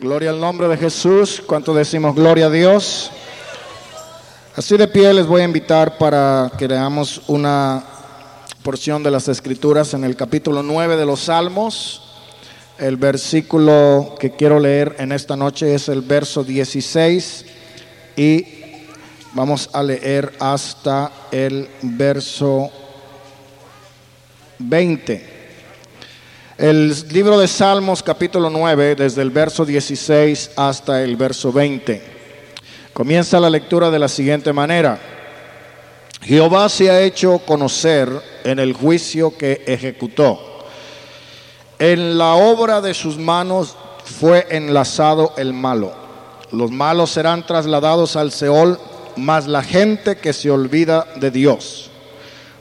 Gloria al nombre de Jesús. ¿Cuánto decimos gloria a Dios? Así de pie les voy a invitar para que leamos una porción de las escrituras en el capítulo 9 de los Salmos. El versículo que quiero leer en esta noche es el verso 16 y vamos a leer hasta el verso 20. El libro de Salmos capítulo 9, desde el verso 16 hasta el verso 20. Comienza la lectura de la siguiente manera. Jehová se ha hecho conocer en el juicio que ejecutó. En la obra de sus manos fue enlazado el malo. Los malos serán trasladados al Seol, mas la gente que se olvida de Dios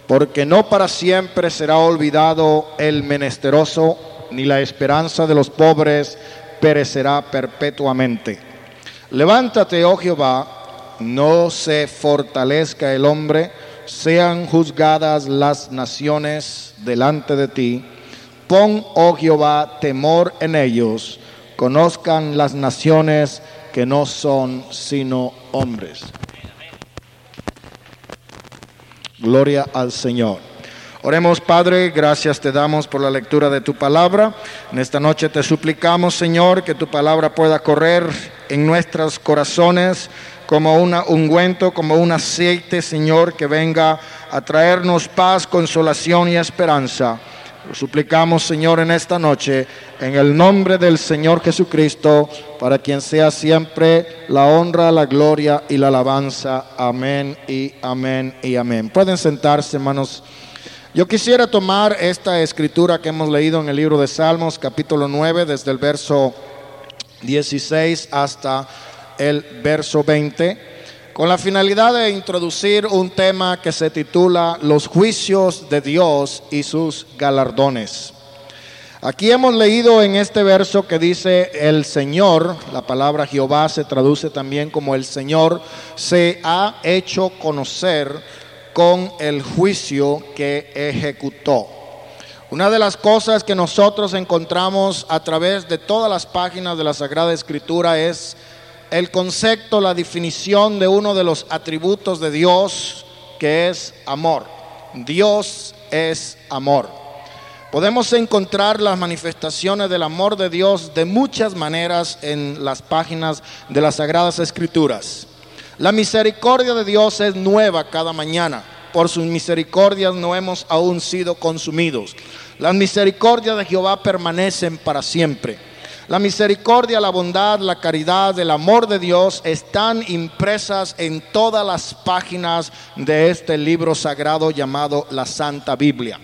porque no para siempre será olvidado el menesteroso, ni la esperanza de los pobres perecerá perpetuamente. Levántate, oh Jehová, no se fortalezca el hombre, sean juzgadas las naciones delante de ti. Pon, oh Jehová, temor en ellos, conozcan las naciones que no son sino hombres. Gloria al Señor. Oremos, Padre, gracias te damos por la lectura de tu palabra. En esta noche te suplicamos, Señor, que tu palabra pueda correr en nuestros corazones como un ungüento, como un aceite, Señor, que venga a traernos paz, consolación y esperanza. Lo suplicamos, Señor, en esta noche, en el nombre del Señor Jesucristo, para quien sea siempre la honra, la gloria y la alabanza. Amén y amén y amén. Pueden sentarse, hermanos. Yo quisiera tomar esta escritura que hemos leído en el libro de Salmos, capítulo 9, desde el verso 16 hasta el verso 20 con la finalidad de introducir un tema que se titula Los juicios de Dios y sus galardones. Aquí hemos leído en este verso que dice el Señor, la palabra Jehová se traduce también como el Señor, se ha hecho conocer con el juicio que ejecutó. Una de las cosas que nosotros encontramos a través de todas las páginas de la Sagrada Escritura es el concepto, la definición de uno de los atributos de Dios, que es amor. Dios es amor. Podemos encontrar las manifestaciones del amor de Dios de muchas maneras en las páginas de las Sagradas Escrituras. La misericordia de Dios es nueva cada mañana. Por sus misericordias no hemos aún sido consumidos. Las misericordias de Jehová permanecen para siempre. La misericordia, la bondad, la caridad, el amor de Dios están impresas en todas las páginas de este libro sagrado llamado la Santa Biblia.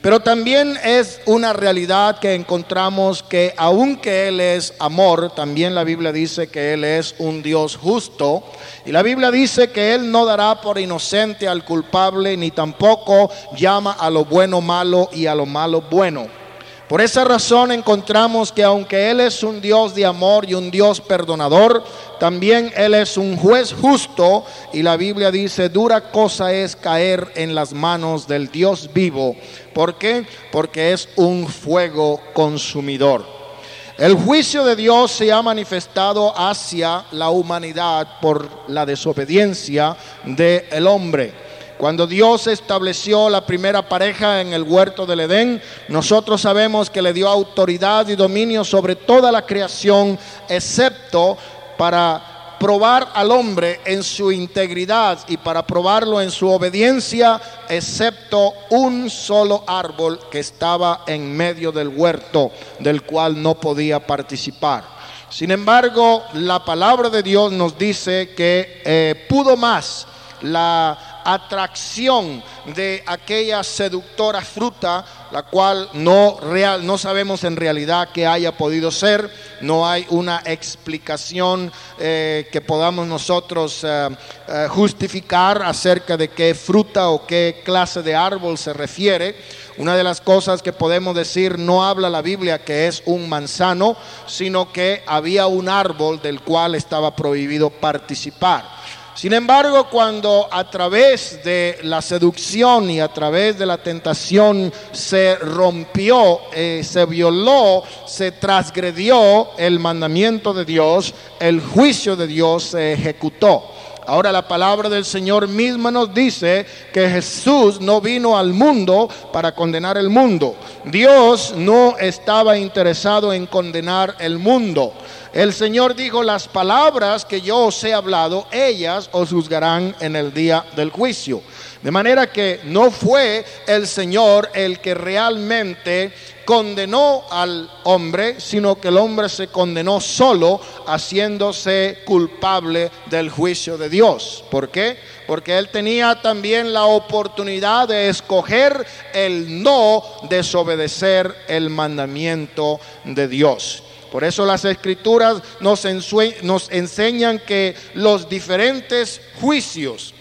Pero también es una realidad que encontramos que aunque Él es amor, también la Biblia dice que Él es un Dios justo. Y la Biblia dice que Él no dará por inocente al culpable, ni tampoco llama a lo bueno malo y a lo malo bueno. Por esa razón encontramos que aunque Él es un Dios de amor y un Dios perdonador, también Él es un juez justo y la Biblia dice, dura cosa es caer en las manos del Dios vivo. ¿Por qué? Porque es un fuego consumidor. El juicio de Dios se ha manifestado hacia la humanidad por la desobediencia del hombre. Cuando Dios estableció la primera pareja en el huerto del Edén, nosotros sabemos que le dio autoridad y dominio sobre toda la creación, excepto para probar al hombre en su integridad y para probarlo en su obediencia, excepto un solo árbol que estaba en medio del huerto, del cual no podía participar. Sin embargo, la palabra de Dios nos dice que eh, pudo más la atracción de aquella seductora fruta, la cual no, real, no sabemos en realidad qué haya podido ser, no hay una explicación eh, que podamos nosotros eh, eh, justificar acerca de qué fruta o qué clase de árbol se refiere. Una de las cosas que podemos decir, no habla la Biblia que es un manzano, sino que había un árbol del cual estaba prohibido participar. Sin embargo, cuando a través de la seducción y a través de la tentación se rompió, eh, se violó, se transgredió el mandamiento de Dios, el juicio de Dios se ejecutó. Ahora la palabra del Señor misma nos dice que Jesús no vino al mundo para condenar el mundo. Dios no estaba interesado en condenar el mundo. El Señor dijo, las palabras que yo os he hablado, ellas os juzgarán en el día del juicio. De manera que no fue el Señor el que realmente condenó al hombre, sino que el hombre se condenó solo haciéndose culpable del juicio de Dios. ¿Por qué? Porque él tenía también la oportunidad de escoger el no desobedecer el mandamiento de Dios. Por eso las escrituras nos, enseñan que los diferentes juicios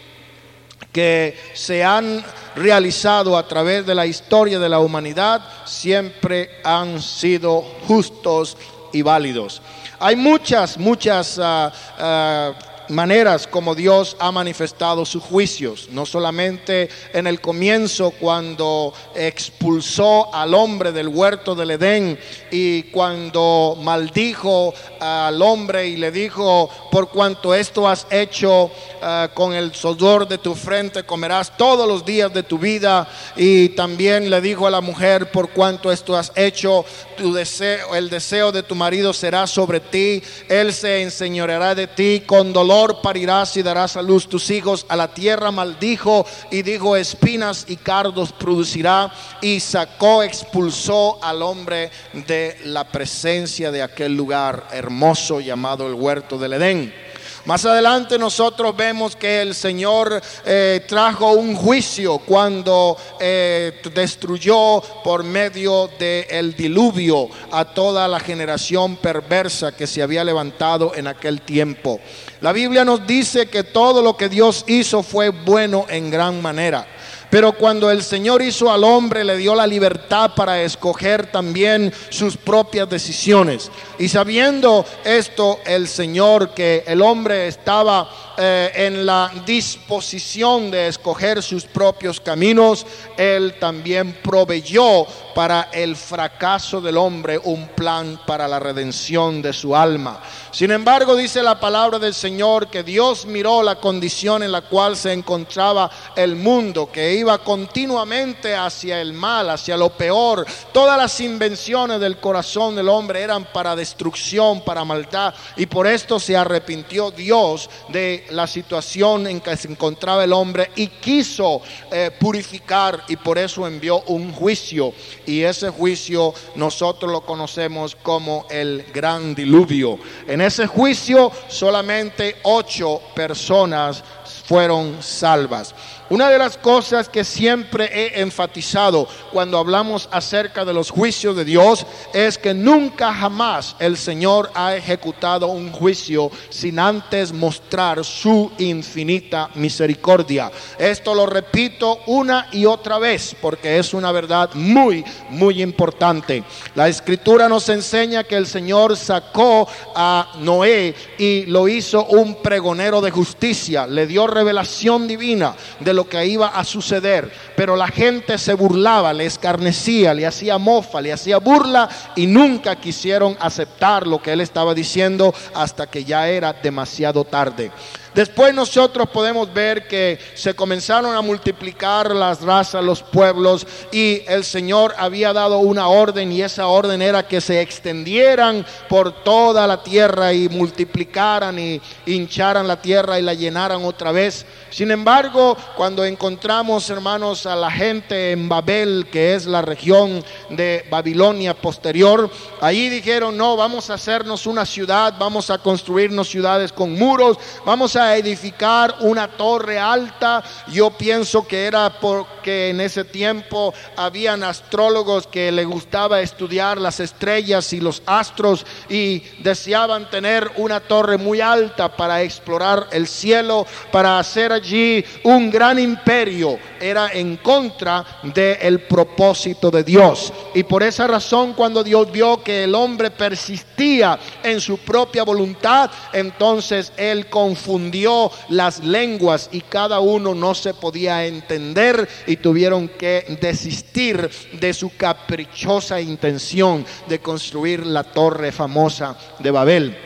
que se han realizado a través de la historia de la humanidad siempre han sido justos y válidos. Hay muchas, muchas ah, ah, maneras como Dios ha manifestado sus juicios, no solamente en el comienzo cuando expulsó al hombre del huerto del Edén y cuando maldijo al hombre y le dijo, por cuanto esto has hecho ah, con el sudor de tu frente, comerás todos los días de tu vida. Y también le dijo a la mujer, por cuanto esto has hecho, tu deseo, el deseo de tu marido será sobre ti, él se enseñoreará de ti con dolor parirás y darás a luz tus hijos. A la tierra maldijo y dijo espinas y cardos producirá. Y sacó, expulsó al hombre de la presencia de aquel lugar hermoso llamado el huerto del Edén. Más adelante nosotros vemos que el Señor eh, trajo un juicio cuando eh, destruyó por medio del diluvio a toda la generación perversa que se había levantado en aquel tiempo. La Biblia nos dice que todo lo que Dios hizo fue bueno en gran manera. Pero cuando el Señor hizo al hombre, le dio la libertad para escoger también sus propias decisiones. Y sabiendo esto, el Señor, que el hombre estaba eh, en la disposición de escoger sus propios caminos, Él también proveyó para el fracaso del hombre un plan para la redención de su alma. Sin embargo, dice la palabra del Señor que Dios miró la condición en la cual se encontraba el mundo, que iba continuamente hacia el mal, hacia lo peor. Todas las invenciones del corazón del hombre eran para destrucción, para maldad, y por esto se arrepintió Dios de la situación en que se encontraba el hombre y quiso eh, purificar y por eso envió un juicio. Y ese juicio nosotros lo conocemos como el gran diluvio. En ese juicio solamente ocho personas fueron salvas. Una de las cosas que siempre he enfatizado cuando hablamos acerca de los juicios de Dios es que nunca jamás el Señor ha ejecutado un juicio sin antes mostrar su infinita misericordia. Esto lo repito una y otra vez porque es una verdad muy, muy importante. La escritura nos enseña que el Señor sacó a Noé y lo hizo un pregonero de justicia, le dio revelación divina de lo que iba a suceder, pero la gente se burlaba, le escarnecía, le hacía mofa, le hacía burla y nunca quisieron aceptar lo que él estaba diciendo hasta que ya era demasiado tarde. Después nosotros podemos ver que se comenzaron a multiplicar las razas, los pueblos, y el Señor había dado una orden y esa orden era que se extendieran por toda la tierra y multiplicaran y hincharan la tierra y la llenaran otra vez. Sin embargo, cuando encontramos, hermanos, a la gente en Babel, que es la región de Babilonia posterior, ahí dijeron, no, vamos a hacernos una ciudad, vamos a construirnos ciudades con muros, vamos a edificar una torre alta. Yo pienso que era porque en ese tiempo habían astrólogos que le gustaba estudiar las estrellas y los astros y deseaban tener una torre muy alta para explorar el cielo, para hacer allí un gran imperio. Era en contra del propósito de Dios. Y por esa razón cuando Dios vio que el hombre persistía en su propia voluntad, entonces él confundió confundió las lenguas y cada uno no se podía entender y tuvieron que desistir de su caprichosa intención de construir la torre famosa de Babel.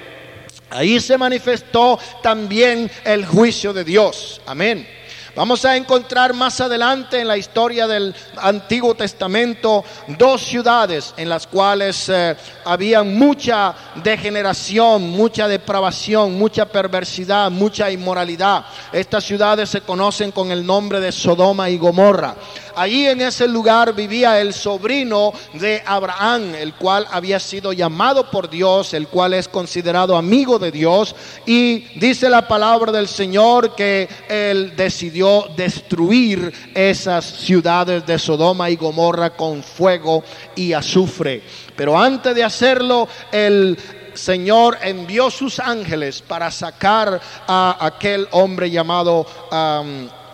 Ahí se manifestó también el juicio de Dios. Amén. Vamos a encontrar más adelante en la historia del Antiguo Testamento dos ciudades en las cuales eh, había mucha degeneración, mucha depravación, mucha perversidad, mucha inmoralidad. Estas ciudades se conocen con el nombre de Sodoma y Gomorra. Allí en ese lugar vivía el sobrino de Abraham, el cual había sido llamado por Dios, el cual es considerado amigo de Dios. Y dice la palabra del Señor que él decidió destruir esas ciudades de Sodoma y Gomorra con fuego y azufre. Pero antes de hacerlo, el Señor envió sus ángeles para sacar a aquel hombre llamado...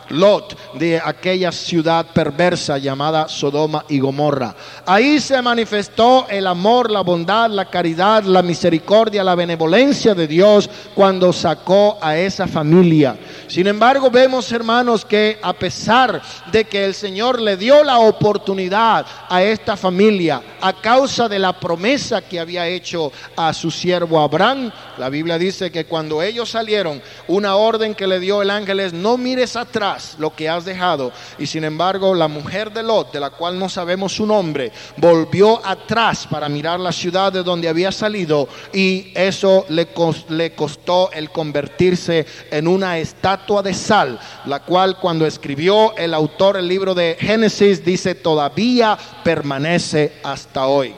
Lot, de aquella ciudad perversa llamada Sodoma y Gomorra. Ahí se manifestó el amor, la bondad, la caridad, la misericordia, la benevolencia de Dios cuando sacó a esa familia. Sin embargo, vemos hermanos que a pesar de que el Señor le dio la oportunidad a esta familia a causa de la promesa que había hecho a su siervo Abraham, la Biblia dice que cuando ellos salieron, una orden que le dio el ángel es no mires atrás lo que has dejado. Y sin embargo, la mujer de Lot, de la cual no sabemos su nombre, volvió atrás para mirar la ciudad de donde había salido y eso le, le costó el convertirse en una estatua de sal, la cual cuando escribió el autor el libro de Génesis dice todavía permanece hasta hoy.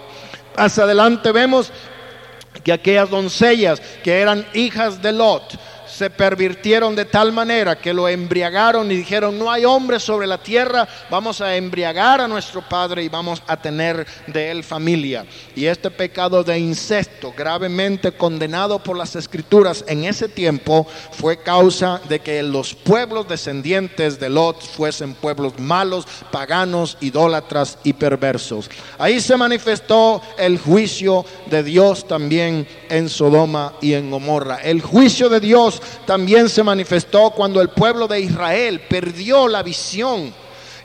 Hacia adelante vemos que aquellas doncellas que eran hijas de Lot, se pervirtieron de tal manera que lo embriagaron y dijeron, no hay hombre sobre la tierra, vamos a embriagar a nuestro padre y vamos a tener de él familia. Y este pecado de incesto, gravemente condenado por las escrituras en ese tiempo, fue causa de que los pueblos descendientes de Lot fuesen pueblos malos, paganos, idólatras y perversos. Ahí se manifestó el juicio de Dios también en Sodoma y en Gomorra. El juicio de Dios también se manifestó cuando el pueblo de Israel perdió la visión.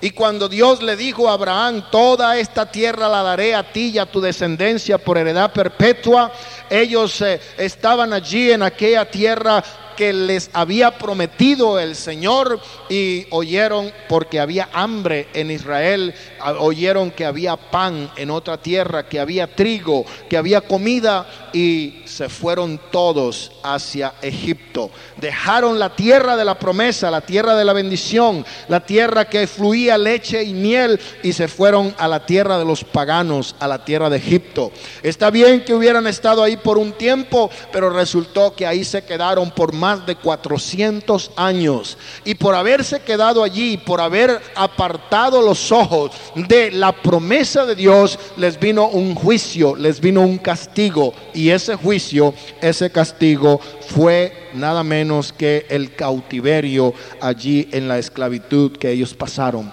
Y cuando Dios le dijo a Abraham, toda esta tierra la daré a ti y a tu descendencia por heredad perpetua, ellos eh, estaban allí en aquella tierra que les había prometido el Señor y oyeron porque había hambre en Israel, oyeron que había pan en otra tierra, que había trigo, que había comida y se fueron todos hacia Egipto. Dejaron la tierra de la promesa, la tierra de la bendición, la tierra que fluía leche y miel y se fueron a la tierra de los paganos, a la tierra de Egipto. Está bien que hubieran estado ahí por un tiempo, pero resultó que ahí se quedaron por más de 400 años. Y por haberse quedado allí, por haber apartado los ojos de la promesa de Dios, les vino un juicio, les vino un castigo. Y ese juicio, ese castigo fue nada menos que el cautiverio allí en la esclavitud que ellos pasaron.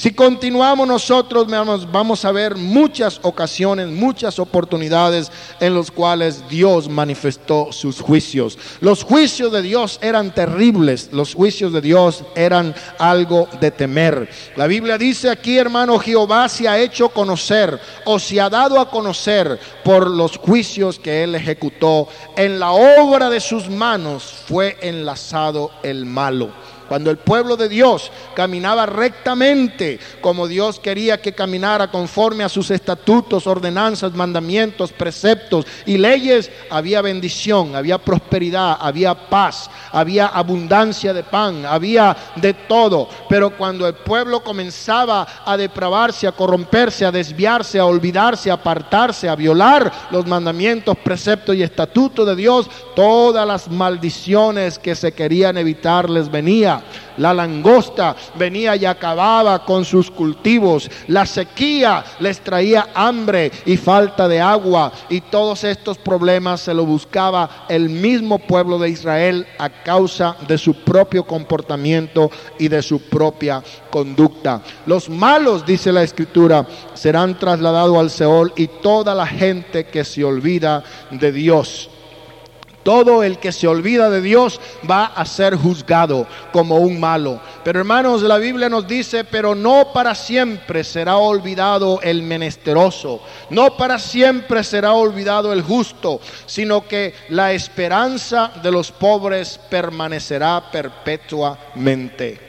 Si continuamos nosotros, vamos a ver muchas ocasiones, muchas oportunidades en las cuales Dios manifestó sus juicios. Los juicios de Dios eran terribles, los juicios de Dios eran algo de temer. La Biblia dice aquí, hermano, Jehová se ha hecho conocer o se ha dado a conocer por los juicios que él ejecutó. En la obra de sus manos fue enlazado el malo. Cuando el pueblo de Dios caminaba rectamente como Dios quería que caminara conforme a sus estatutos, ordenanzas, mandamientos, preceptos y leyes, había bendición, había prosperidad, había paz, había abundancia de pan, había de todo. Pero cuando el pueblo comenzaba a depravarse, a corromperse, a desviarse, a olvidarse, a apartarse, a violar los mandamientos, preceptos y estatutos de Dios, todas las maldiciones que se querían evitar les venía la langosta venía y acababa con sus cultivos. La sequía les traía hambre y falta de agua. Y todos estos problemas se lo buscaba el mismo pueblo de Israel a causa de su propio comportamiento y de su propia conducta. Los malos, dice la escritura, serán trasladados al Seol y toda la gente que se olvida de Dios Todo el que se olvida de Dios va a ser juzgado como un malo. Pero hermanos, la Biblia nos dice, pero no para siempre será olvidado el menesteroso, no para siempre será olvidado el justo, sino que la esperanza de los pobres permanecerá perpetuamente.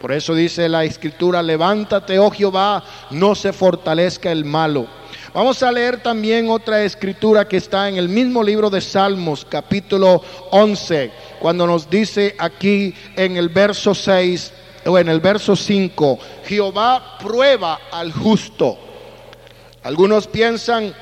Por eso dice la escritura, levántate, oh Jehová, no se fortalezca el malo Vamos a leer también otra escritura que está en el mismo libro de Salmos, capítulo 11, cuando nos dice aquí en el verso 6 o en el verso 5, Jehová prueba al justo. Algunos piensan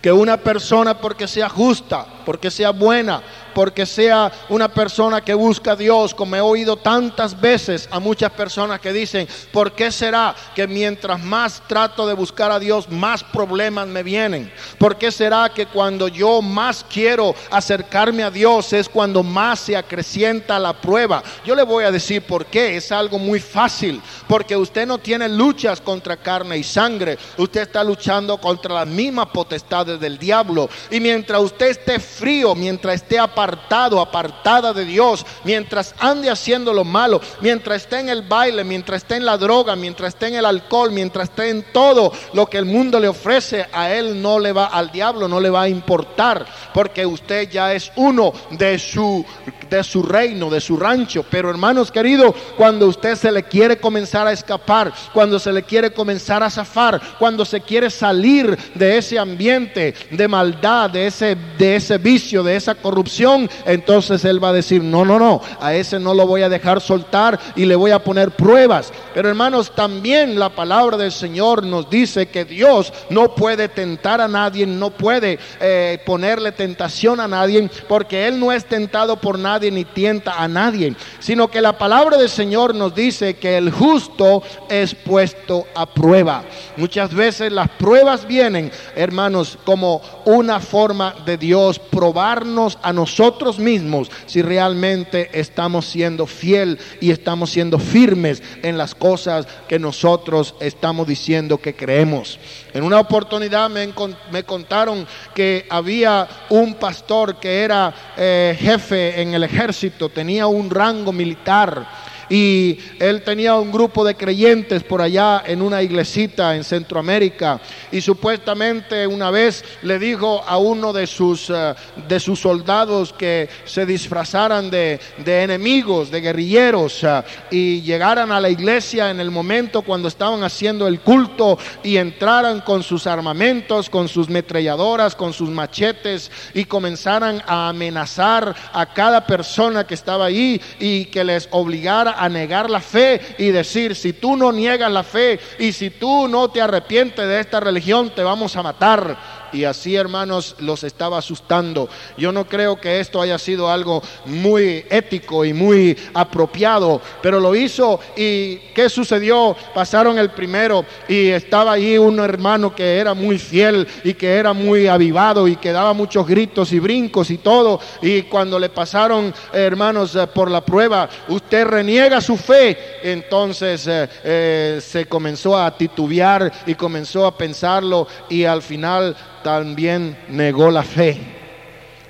que una persona porque sea justa, porque sea buena, porque sea una persona que busca a Dios, como he oído tantas veces a muchas personas que dicen, ¿por qué será que mientras más trato de buscar a Dios, más problemas me vienen? ¿Por qué será que cuando yo más quiero acercarme a Dios es cuando más se acrecienta la prueba? Yo le voy a decir por qué, es algo muy fácil, porque usted no tiene luchas contra carne y sangre, usted está luchando contra las mismas potestades del diablo, y mientras usted esté frío, mientras esté apartado, apartado, apartada de Dios, mientras ande haciendo lo malo, mientras esté en el baile, mientras esté en la droga, mientras esté en el alcohol, mientras esté en todo lo que el mundo le ofrece, a él no le va, al diablo no le va a importar, porque usted ya es uno de su de su reino, de su rancho. Pero hermanos queridos, cuando usted se le quiere comenzar a escapar, cuando se le quiere comenzar a zafar, cuando se quiere salir de ese ambiente de maldad, de ese, de ese vicio, de esa corrupción, entonces él va a decir, no, no, no, a ese no lo voy a dejar soltar y le voy a poner pruebas. Pero hermanos, también la palabra del Señor nos dice que Dios no puede tentar a nadie, no puede eh, ponerle tentación a nadie, porque Él no es tentado por nadie ni tienta a nadie, sino que la palabra del Señor nos dice que el justo es puesto a prueba. Muchas veces las pruebas vienen, hermanos, como una forma de Dios probarnos a nosotros mismos si realmente estamos siendo fiel y estamos siendo firmes en las cosas que nosotros estamos diciendo que creemos. En una oportunidad me, me contaron que había un pastor que era eh, jefe en el ejército, tenía un rango militar y él tenía un grupo de creyentes por allá en una iglesita en Centroamérica. Y supuestamente una vez le dijo a uno de sus, eh, de sus soldados que se disfrazaran de, enemigos, de guerrilleros eh, y llegaran a la iglesia en el momento cuando estaban haciendo el culto y entraran con sus armamentos, con sus metralladoras, con sus machetes y comenzaran a amenazar a cada persona que estaba ahí y que les obligara a negar la fe y decir, si tú no niegas la fe y si tú no te arrepientes de esta religión, te vamos a matar y así hermanos los estaba asustando. Yo no creo que esto haya sido algo muy ético y muy apropiado, pero lo hizo y ¿qué sucedió? Pasaron el primero y estaba allí un hermano que era muy fiel y que era muy avivado y que daba muchos gritos y brincos y todo y cuando le pasaron hermanos eh, por la prueba, usted reniega su fe, entonces eh, eh, se comenzó a titubear y comenzó a pensarlo y al final también negó la fe.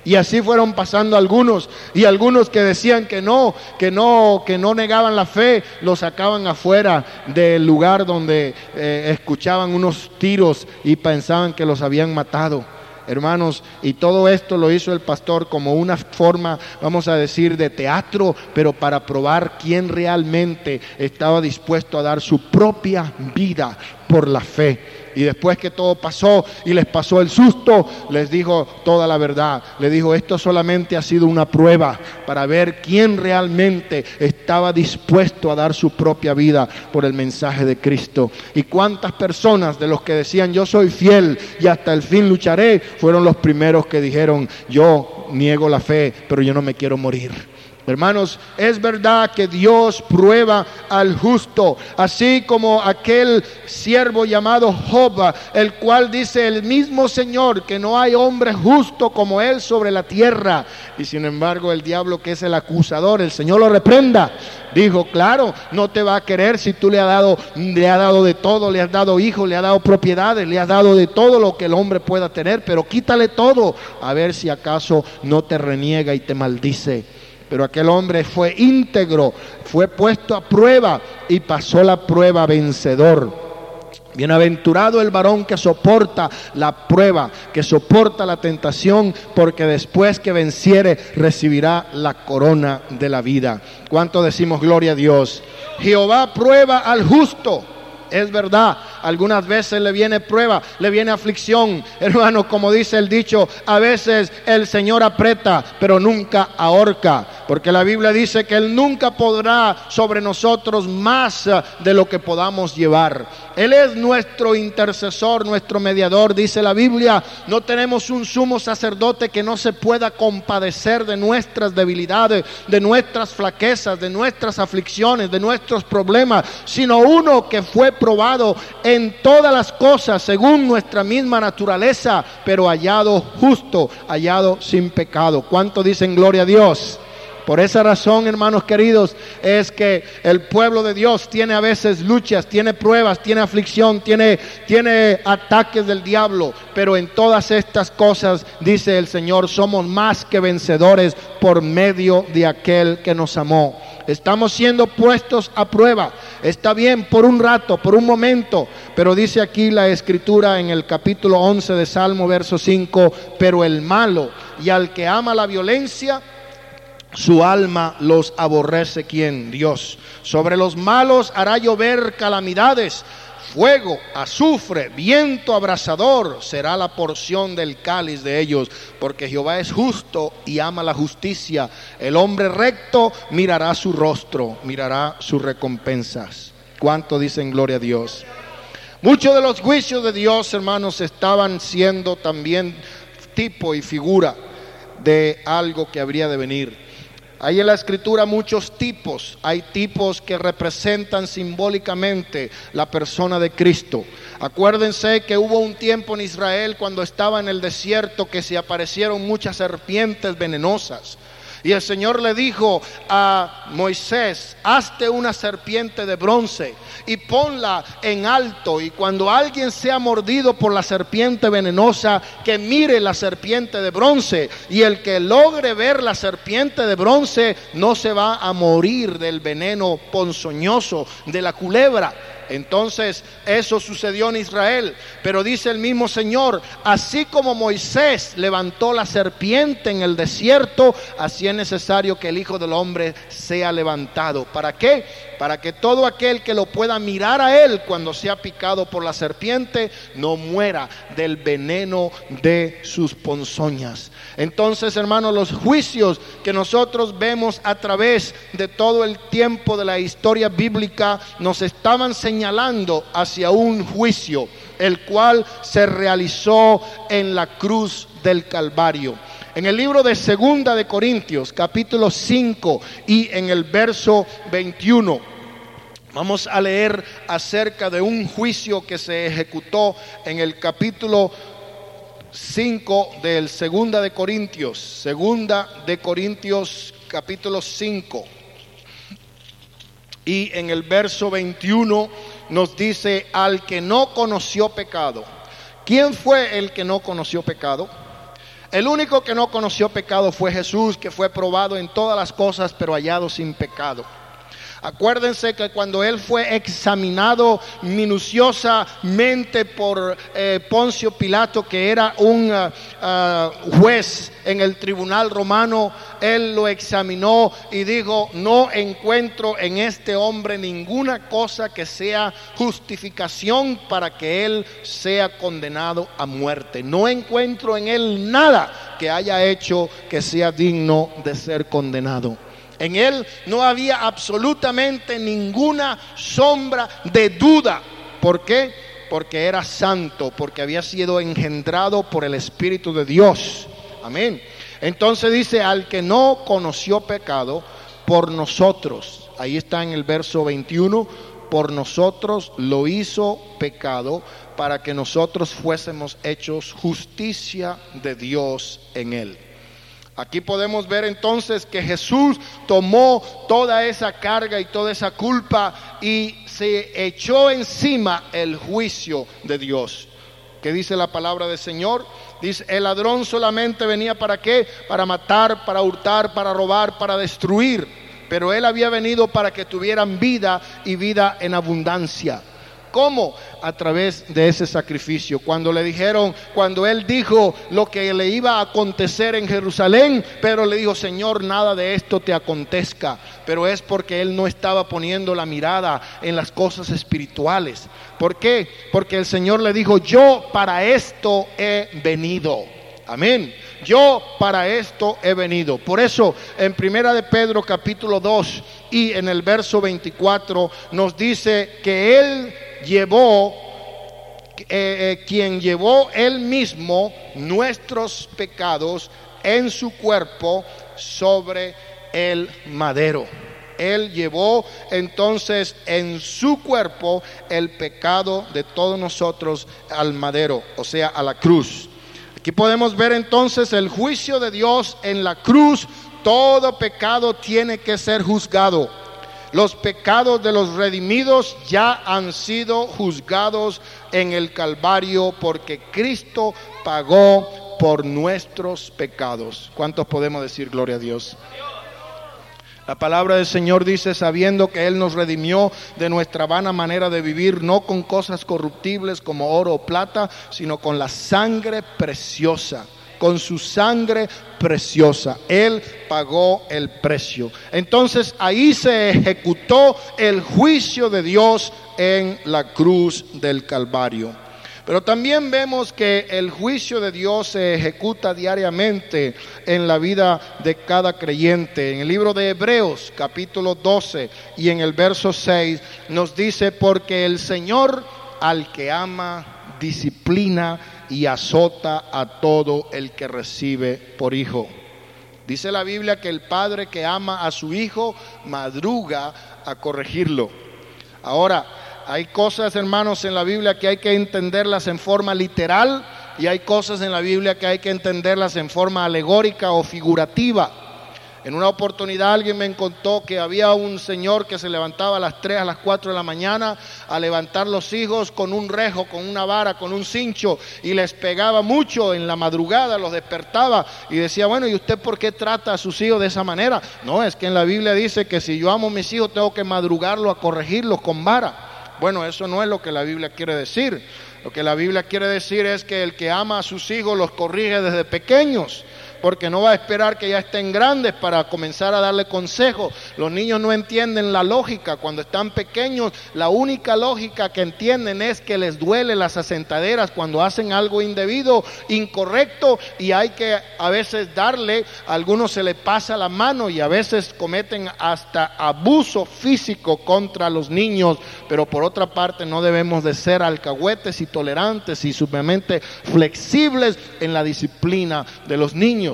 Y así fueron pasando algunos y algunos que decían que no, que no, que no negaban la fe, los sacaban afuera del lugar donde eh, escuchaban unos tiros y pensaban que los habían matado. Hermanos, y todo esto lo hizo el pastor como una forma, vamos a decir, de teatro, pero para probar quién realmente estaba dispuesto a dar su propia vida por la fe. Y después que todo pasó y les pasó el susto, les dijo toda la verdad. Le dijo, esto solamente ha sido una prueba para ver quién realmente estaba dispuesto a dar su propia vida por el mensaje de Cristo. Y cuántas personas de los que decían, yo soy fiel y hasta el fin lucharé, fueron los primeros que dijeron, yo niego la fe, pero yo no me quiero morir Hermanos, es verdad que Dios prueba al justo, así como aquel siervo llamado Job, el cual dice el mismo Señor que no hay hombre justo como él sobre la tierra. Y sin embargo, el diablo que es el acusador, el Señor lo reprenda. Dijo, claro, no te va a querer si tú le has dado, le has dado de todo, le has dado hijos, le has dado propiedades, le has dado de todo lo que el hombre pueda tener, pero quítale todo, a ver si acaso no te reniega y te maldice. Pero aquel hombre fue íntegro, fue puesto a prueba y pasó la prueba vencedor. Bienaventurado el varón que soporta la prueba, que soporta la tentación, porque después que venciere recibirá la corona de la vida. ¿Cuánto decimos gloria a Dios? Jehová prueba al justo es verdad, algunas veces le viene prueba, le viene aflicción. Hermano, como dice el dicho, a veces el Señor aprieta, pero nunca ahorca. Porque la Biblia dice que Él nunca podrá sobre nosotros más eh, de lo que podamos llevar. Él es nuestro intercesor, nuestro mediador, dice la Biblia. No tenemos un sumo sacerdote que no se pueda compadecer de nuestras debilidades, de nuestras flaquezas, de nuestras aflicciones, de nuestros problemas, sino uno que fue probado en todas las cosas según nuestra misma naturaleza, pero hallado justo, hallado sin pecado. ¿Cuánto dicen gloria a Dios? Por esa razón, hermanos queridos, es que el pueblo de Dios tiene a veces luchas, tiene pruebas, tiene aflicción, tiene, tiene ataques del diablo, pero en todas estas cosas, dice el Señor, somos más que vencedores por medio de aquel que nos amó. Estamos siendo puestos a prueba. Está bien por un rato, por un momento, pero dice aquí la escritura en el capítulo 11 de Salmo, verso 5, pero el malo y al que ama la violencia, su alma los aborrece quien Dios. Sobre los malos hará llover calamidades, fuego, azufre, viento abrasador será la porción del cáliz de ellos, porque Jehová es justo y ama la justicia. El hombre recto mirará su rostro, mirará sus recompensas. ¿Cuánto dicen gloria a Dios? Muchos de los juicios de Dios, hermanos, estaban siendo también tipo y figura de algo que habría de venir. Hay en la escritura muchos tipos. Hay tipos que representan simbólicamente la persona de Cristo. Acuérdense que hubo un tiempo en Israel cuando estaba en el desierto que se aparecieron muchas serpientes venenosas. Y el Señor le dijo a Moisés, hazte una serpiente de bronce y ponla en alto. Y cuando alguien sea mordido por la serpiente venenosa, que mire la serpiente de bronce. Y el que logre ver la serpiente de bronce no se va a morir del veneno ponzoñoso de la culebra. Entonces eso sucedió en Israel. Pero dice el mismo Señor, así como Moisés levantó la serpiente en el desierto, así es necesario que el Hijo del Hombre sea levantado. ¿Para qué? Para que todo aquel que lo pueda mirar a él cuando sea picado por la serpiente no muera del veneno de sus ponzoñas. Entonces, hermanos, los juicios que nosotros vemos a través de todo el tiempo de la historia bíblica nos estaban señalando hacia un juicio, el cual se realizó en la cruz del Calvario. En el libro de Segunda de Corintios, capítulo 5 y en el verso 21, vamos a leer acerca de un juicio que se ejecutó en el capítulo 5 del Segunda de Corintios, Segunda de Corintios capítulo 5. Y en el verso 21 nos dice, al que no conoció pecado. ¿Quién fue el que no conoció pecado? El único que no conoció pecado fue Jesús, que fue probado en todas las cosas, pero hallado sin pecado. Acuérdense que cuando él fue examinado minuciosamente por eh, Poncio Pilato, que era un ah, ah, juez en el tribunal romano, él lo examinó y dijo, no encuentro en este hombre ninguna cosa que sea justificación para que él sea condenado a muerte. No encuentro en él nada que haya hecho que sea digno de ser condenado. En él no había absolutamente ninguna sombra de duda. ¿Por qué? Porque era santo, porque había sido engendrado por el Espíritu de Dios. Amén. Entonces dice, al que no conoció pecado, por nosotros, ahí está en el verso 21, por nosotros lo hizo pecado para que nosotros fuésemos hechos justicia de Dios en él. Aquí podemos ver entonces que Jesús tomó toda esa carga y toda esa culpa y se echó encima el juicio de Dios. ¿Qué dice la palabra del Señor? Dice, el ladrón solamente venía para qué? Para matar, para hurtar, para robar, para destruir. Pero él había venido para que tuvieran vida y vida en abundancia. ¿Cómo? A través de ese sacrificio. Cuando le dijeron, cuando él dijo lo que le iba a acontecer en Jerusalén, pero le dijo, Señor, nada de esto te acontezca. Pero es porque él no estaba poniendo la mirada en las cosas espirituales. ¿Por qué? Porque el Señor le dijo, yo para esto he venido. Amén. Yo para esto he venido. Por eso en Primera de Pedro capítulo 2 y en el verso 24 nos dice que él llevó, eh, eh, quien llevó él mismo nuestros pecados en su cuerpo sobre el madero. Él llevó entonces en su cuerpo el pecado de todos nosotros al madero, o sea, a la cruz. Aquí podemos ver entonces el juicio de Dios en la cruz. Todo pecado tiene que ser juzgado. Los pecados de los redimidos ya han sido juzgados en el Calvario porque Cristo pagó por nuestros pecados. ¿Cuántos podemos decir gloria a Dios? La palabra del Señor dice, sabiendo que Él nos redimió de nuestra vana manera de vivir, no con cosas corruptibles como oro o plata, sino con la sangre preciosa con su sangre preciosa. Él pagó el precio. Entonces ahí se ejecutó el juicio de Dios en la cruz del Calvario. Pero también vemos que el juicio de Dios se ejecuta diariamente en la vida de cada creyente. En el libro de Hebreos capítulo 12 y en el verso 6 nos dice, porque el Señor al que ama disciplina y azota a todo el que recibe por hijo. Dice la Biblia que el padre que ama a su hijo madruga a corregirlo. Ahora, hay cosas, hermanos, en la Biblia que hay que entenderlas en forma literal y hay cosas en la Biblia que hay que entenderlas en forma alegórica o figurativa. En una oportunidad alguien me contó que había un señor que se levantaba a las 3, a las 4 de la mañana a levantar los hijos con un rejo, con una vara, con un cincho y les pegaba mucho en la madrugada, los despertaba y decía, bueno, ¿y usted por qué trata a sus hijos de esa manera? No, es que en la Biblia dice que si yo amo a mis hijos tengo que madrugarlo a corregirlos con vara. Bueno, eso no es lo que la Biblia quiere decir. Lo que la Biblia quiere decir es que el que ama a sus hijos los corrige desde pequeños porque no va a esperar que ya estén grandes para comenzar a darle consejo. Los niños no entienden la lógica. Cuando están pequeños, la única lógica que entienden es que les duele las asentaderas cuando hacen algo indebido, incorrecto, y hay que a veces darle, a algunos se les pasa la mano y a veces cometen hasta abuso físico contra los niños, pero por otra parte no debemos de ser alcahuetes y tolerantes y sumamente flexibles en la disciplina de los niños.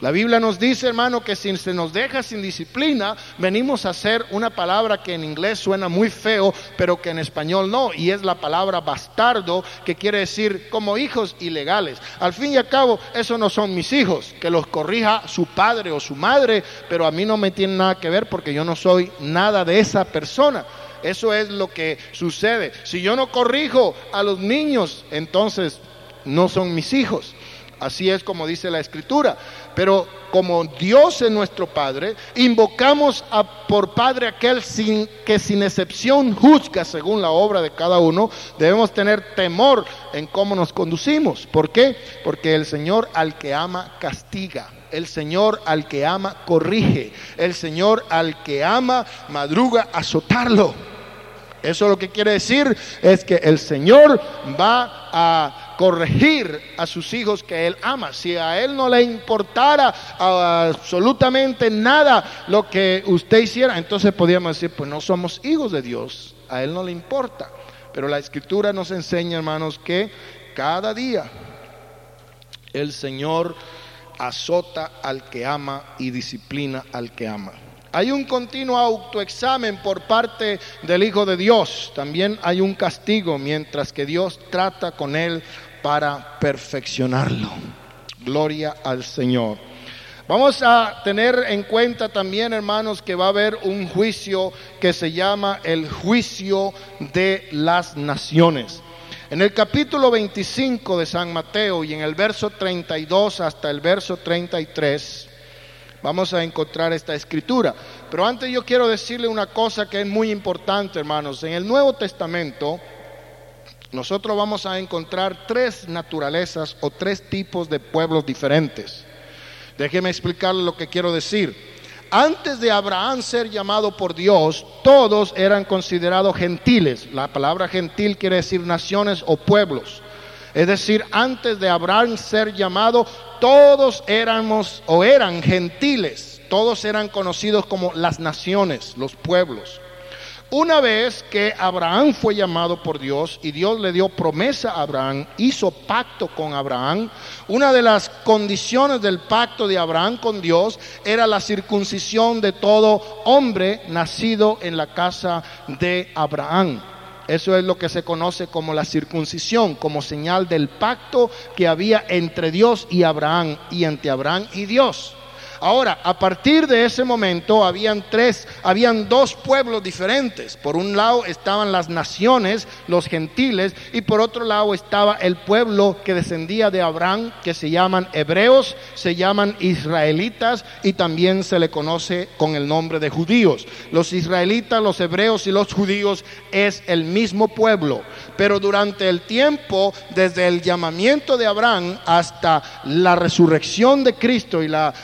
La Biblia nos dice, hermano, que si se nos deja sin disciplina, venimos a hacer una palabra que en inglés suena muy feo, pero que en español no, y es la palabra bastardo, que quiere decir como hijos ilegales. Al fin y al cabo, esos no son mis hijos, que los corrija su padre o su madre, pero a mí no me tiene nada que ver porque yo no soy nada de esa persona. Eso es lo que sucede. Si yo no corrijo a los niños, entonces no son mis hijos. Así es como dice la escritura. Pero como Dios es nuestro Padre, invocamos a, por Padre aquel sin, que sin excepción juzga según la obra de cada uno. Debemos tener temor en cómo nos conducimos. ¿Por qué? Porque el Señor al que ama castiga. El Señor al que ama corrige. El Señor al que ama madruga azotarlo. Eso lo que quiere decir es que el Señor va a corregir a sus hijos que Él ama. Si a Él no le importara absolutamente nada lo que usted hiciera, entonces podríamos decir, pues no somos hijos de Dios, a Él no le importa. Pero la Escritura nos enseña, hermanos, que cada día el Señor azota al que ama y disciplina al que ama. Hay un continuo autoexamen por parte del Hijo de Dios. También hay un castigo mientras que Dios trata con él para perfeccionarlo. Gloria al Señor. Vamos a tener en cuenta también, hermanos, que va a haber un juicio que se llama el juicio de las naciones. En el capítulo 25 de San Mateo y en el verso 32 hasta el verso 33, vamos a encontrar esta escritura. Pero antes yo quiero decirle una cosa que es muy importante, hermanos. En el Nuevo Testamento nosotros vamos a encontrar tres naturalezas o tres tipos de pueblos diferentes. Déjeme explicarle lo que quiero decir. Antes de Abraham ser llamado por Dios, todos eran considerados gentiles. La palabra gentil quiere decir naciones o pueblos. Es decir, antes de Abraham ser llamado, todos éramos o eran gentiles, todos eran conocidos como las naciones, los pueblos. Una vez que Abraham fue llamado por Dios y Dios le dio promesa a Abraham, hizo pacto con Abraham, una de las condiciones del pacto de Abraham con Dios era la circuncisión de todo hombre nacido en la casa de Abraham. Eso es lo que se conoce como la circuncisión, como señal del pacto que había entre Dios y Abraham y entre Abraham y Dios. Ahora, a partir de ese momento habían tres, habían dos pueblos diferentes. Por un lado estaban las naciones, los gentiles, y por otro lado estaba el pueblo que descendía de Abraham, que se llaman hebreos, se llaman israelitas y también se le conoce con el nombre de judíos. Los israelitas, los hebreos y los judíos es el mismo pueblo, pero durante el tiempo, desde el llamamiento de Abraham hasta la resurrección de Cristo y la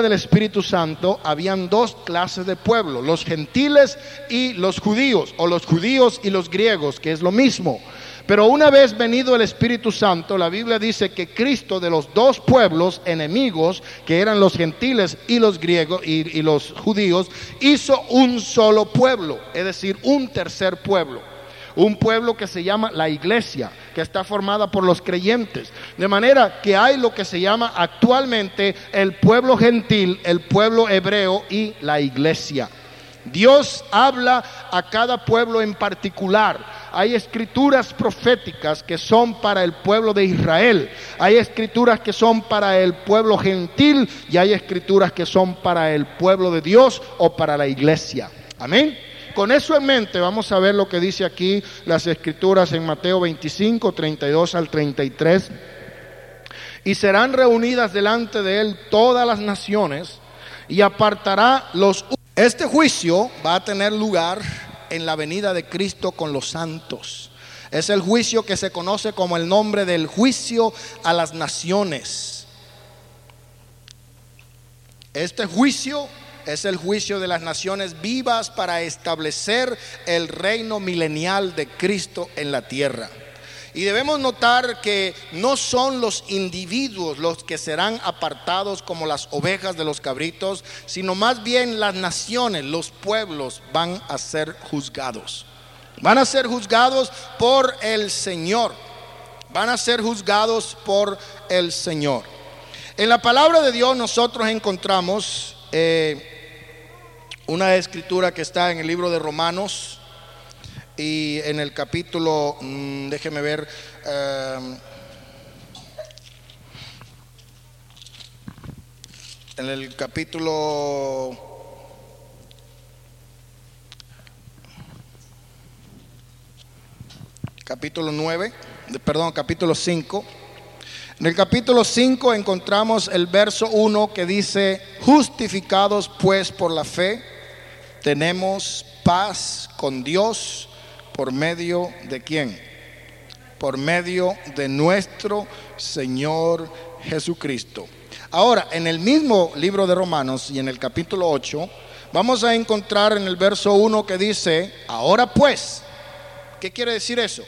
del Espíritu Santo habían dos clases de pueblo, los gentiles y los judíos, o los judíos y los griegos, que es lo mismo. Pero una vez venido el Espíritu Santo, la Biblia dice que Cristo de los dos pueblos enemigos, que eran los gentiles y los griegos y los judíos, hizo un solo pueblo, es decir, un tercer pueblo un pueblo que se llama la iglesia, que está formada por los creyentes. De manera que hay lo que se llama actualmente el pueblo gentil, el pueblo hebreo y la iglesia. Dios habla a cada pueblo en particular. Hay escrituras proféticas que son para el pueblo de Israel. Hay escrituras que son para el pueblo gentil y hay escrituras que son para el pueblo de Dios o para la iglesia. Amén. Con eso en mente vamos a ver lo que dice aquí las escrituras en Mateo 25, 32 al 33. Y serán reunidas delante de él todas las naciones y apartará los... Este juicio va a tener lugar en la venida de Cristo con los santos. Es el juicio que se conoce como el nombre del juicio a las naciones. Este juicio es el juicio de las naciones vivas para establecer el reino milenial de Cristo en la tierra. Y debemos notar que no son los individuos los que serán apartados como las ovejas de los cabritos, sino más bien las naciones, los pueblos van a ser juzgados. Van a ser juzgados por el Señor. Van a ser juzgados por el Señor. En la palabra de Dios nosotros encontramos eh, una escritura que está en el libro de Romanos y en el capítulo, mm, déjeme ver, em, en el capítulo capítulo 9, perdón, capítulo 5. En el capítulo 5 encontramos el verso 1 que dice, justificados pues por la fe, tenemos paz con Dios por medio de quién? Por medio de nuestro Señor Jesucristo. Ahora, en el mismo libro de Romanos y en el capítulo 8, vamos a encontrar en el verso 1 que dice, ahora pues, ¿qué quiere decir eso?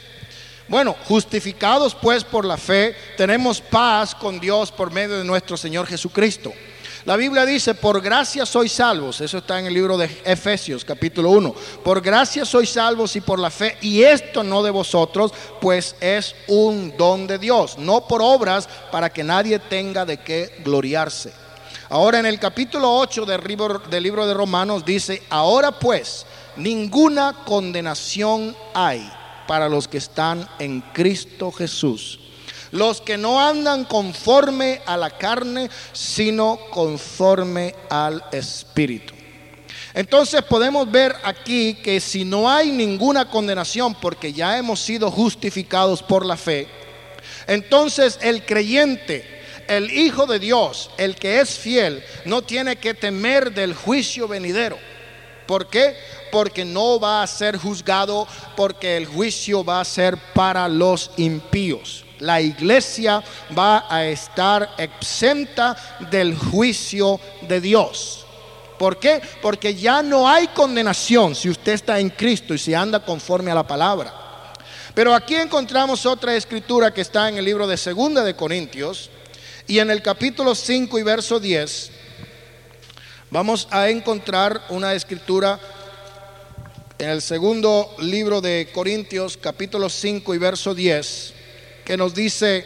Bueno, justificados pues por la fe, tenemos paz con Dios por medio de nuestro Señor Jesucristo. La Biblia dice, por gracia sois salvos. Eso está en el libro de Efesios capítulo 1. Por gracia sois salvos y por la fe. Y esto no de vosotros, pues es un don de Dios. No por obras para que nadie tenga de qué gloriarse. Ahora en el capítulo 8 del libro, del libro de Romanos dice, ahora pues, ninguna condenación hay para los que están en Cristo Jesús los que no andan conforme a la carne, sino conforme al Espíritu. Entonces podemos ver aquí que si no hay ninguna condenación porque ya hemos sido justificados por la fe, entonces el creyente, el Hijo de Dios, el que es fiel, no tiene que temer del juicio venidero. ¿Por qué? Porque no va a ser juzgado, porque el juicio va a ser para los impíos la iglesia va a estar exenta del juicio de Dios. ¿Por qué? Porque ya no hay condenación si usted está en Cristo y si anda conforme a la palabra. Pero aquí encontramos otra escritura que está en el libro de Segunda de Corintios y en el capítulo 5 y verso 10 vamos a encontrar una escritura en el segundo libro de Corintios capítulo 5 y verso 10 que nos dice,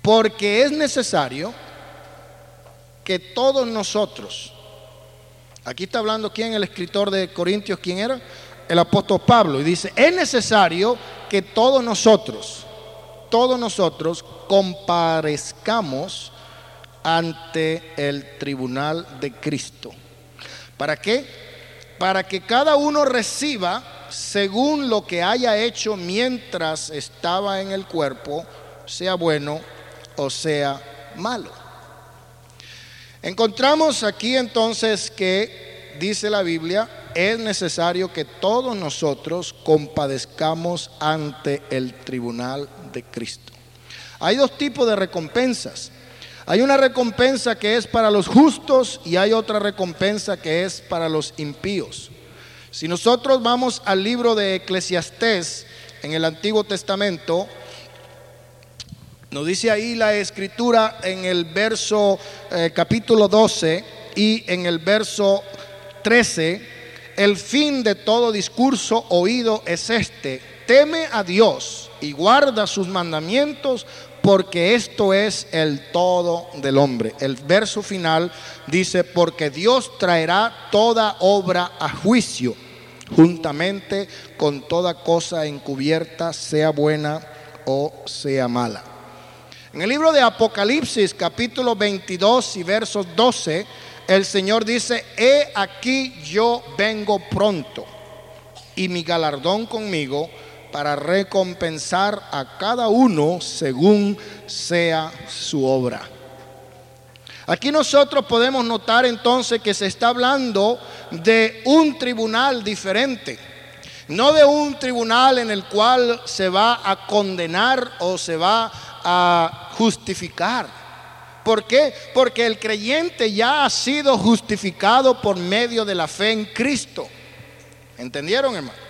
porque es necesario que todos nosotros, aquí está hablando quién, el escritor de Corintios, quién era, el apóstol Pablo, y dice, es necesario que todos nosotros, todos nosotros comparezcamos ante el tribunal de Cristo. ¿Para qué? Para que cada uno reciba según lo que haya hecho mientras estaba en el cuerpo, sea bueno o sea malo. Encontramos aquí entonces que, dice la Biblia, es necesario que todos nosotros compadezcamos ante el tribunal de Cristo. Hay dos tipos de recompensas. Hay una recompensa que es para los justos y hay otra recompensa que es para los impíos. Si nosotros vamos al libro de Eclesiastés en el Antiguo Testamento, nos dice ahí la escritura en el verso eh, capítulo 12 y en el verso 13, el fin de todo discurso oído es este, teme a Dios y guarda sus mandamientos porque esto es el todo del hombre. El verso final dice, porque Dios traerá toda obra a juicio, juntamente con toda cosa encubierta, sea buena o sea mala. En el libro de Apocalipsis, capítulo 22 y versos 12, el Señor dice, he aquí yo vengo pronto y mi galardón conmigo para recompensar a cada uno según sea su obra. Aquí nosotros podemos notar entonces que se está hablando de un tribunal diferente, no de un tribunal en el cual se va a condenar o se va a justificar. ¿Por qué? Porque el creyente ya ha sido justificado por medio de la fe en Cristo. ¿Entendieron, hermano?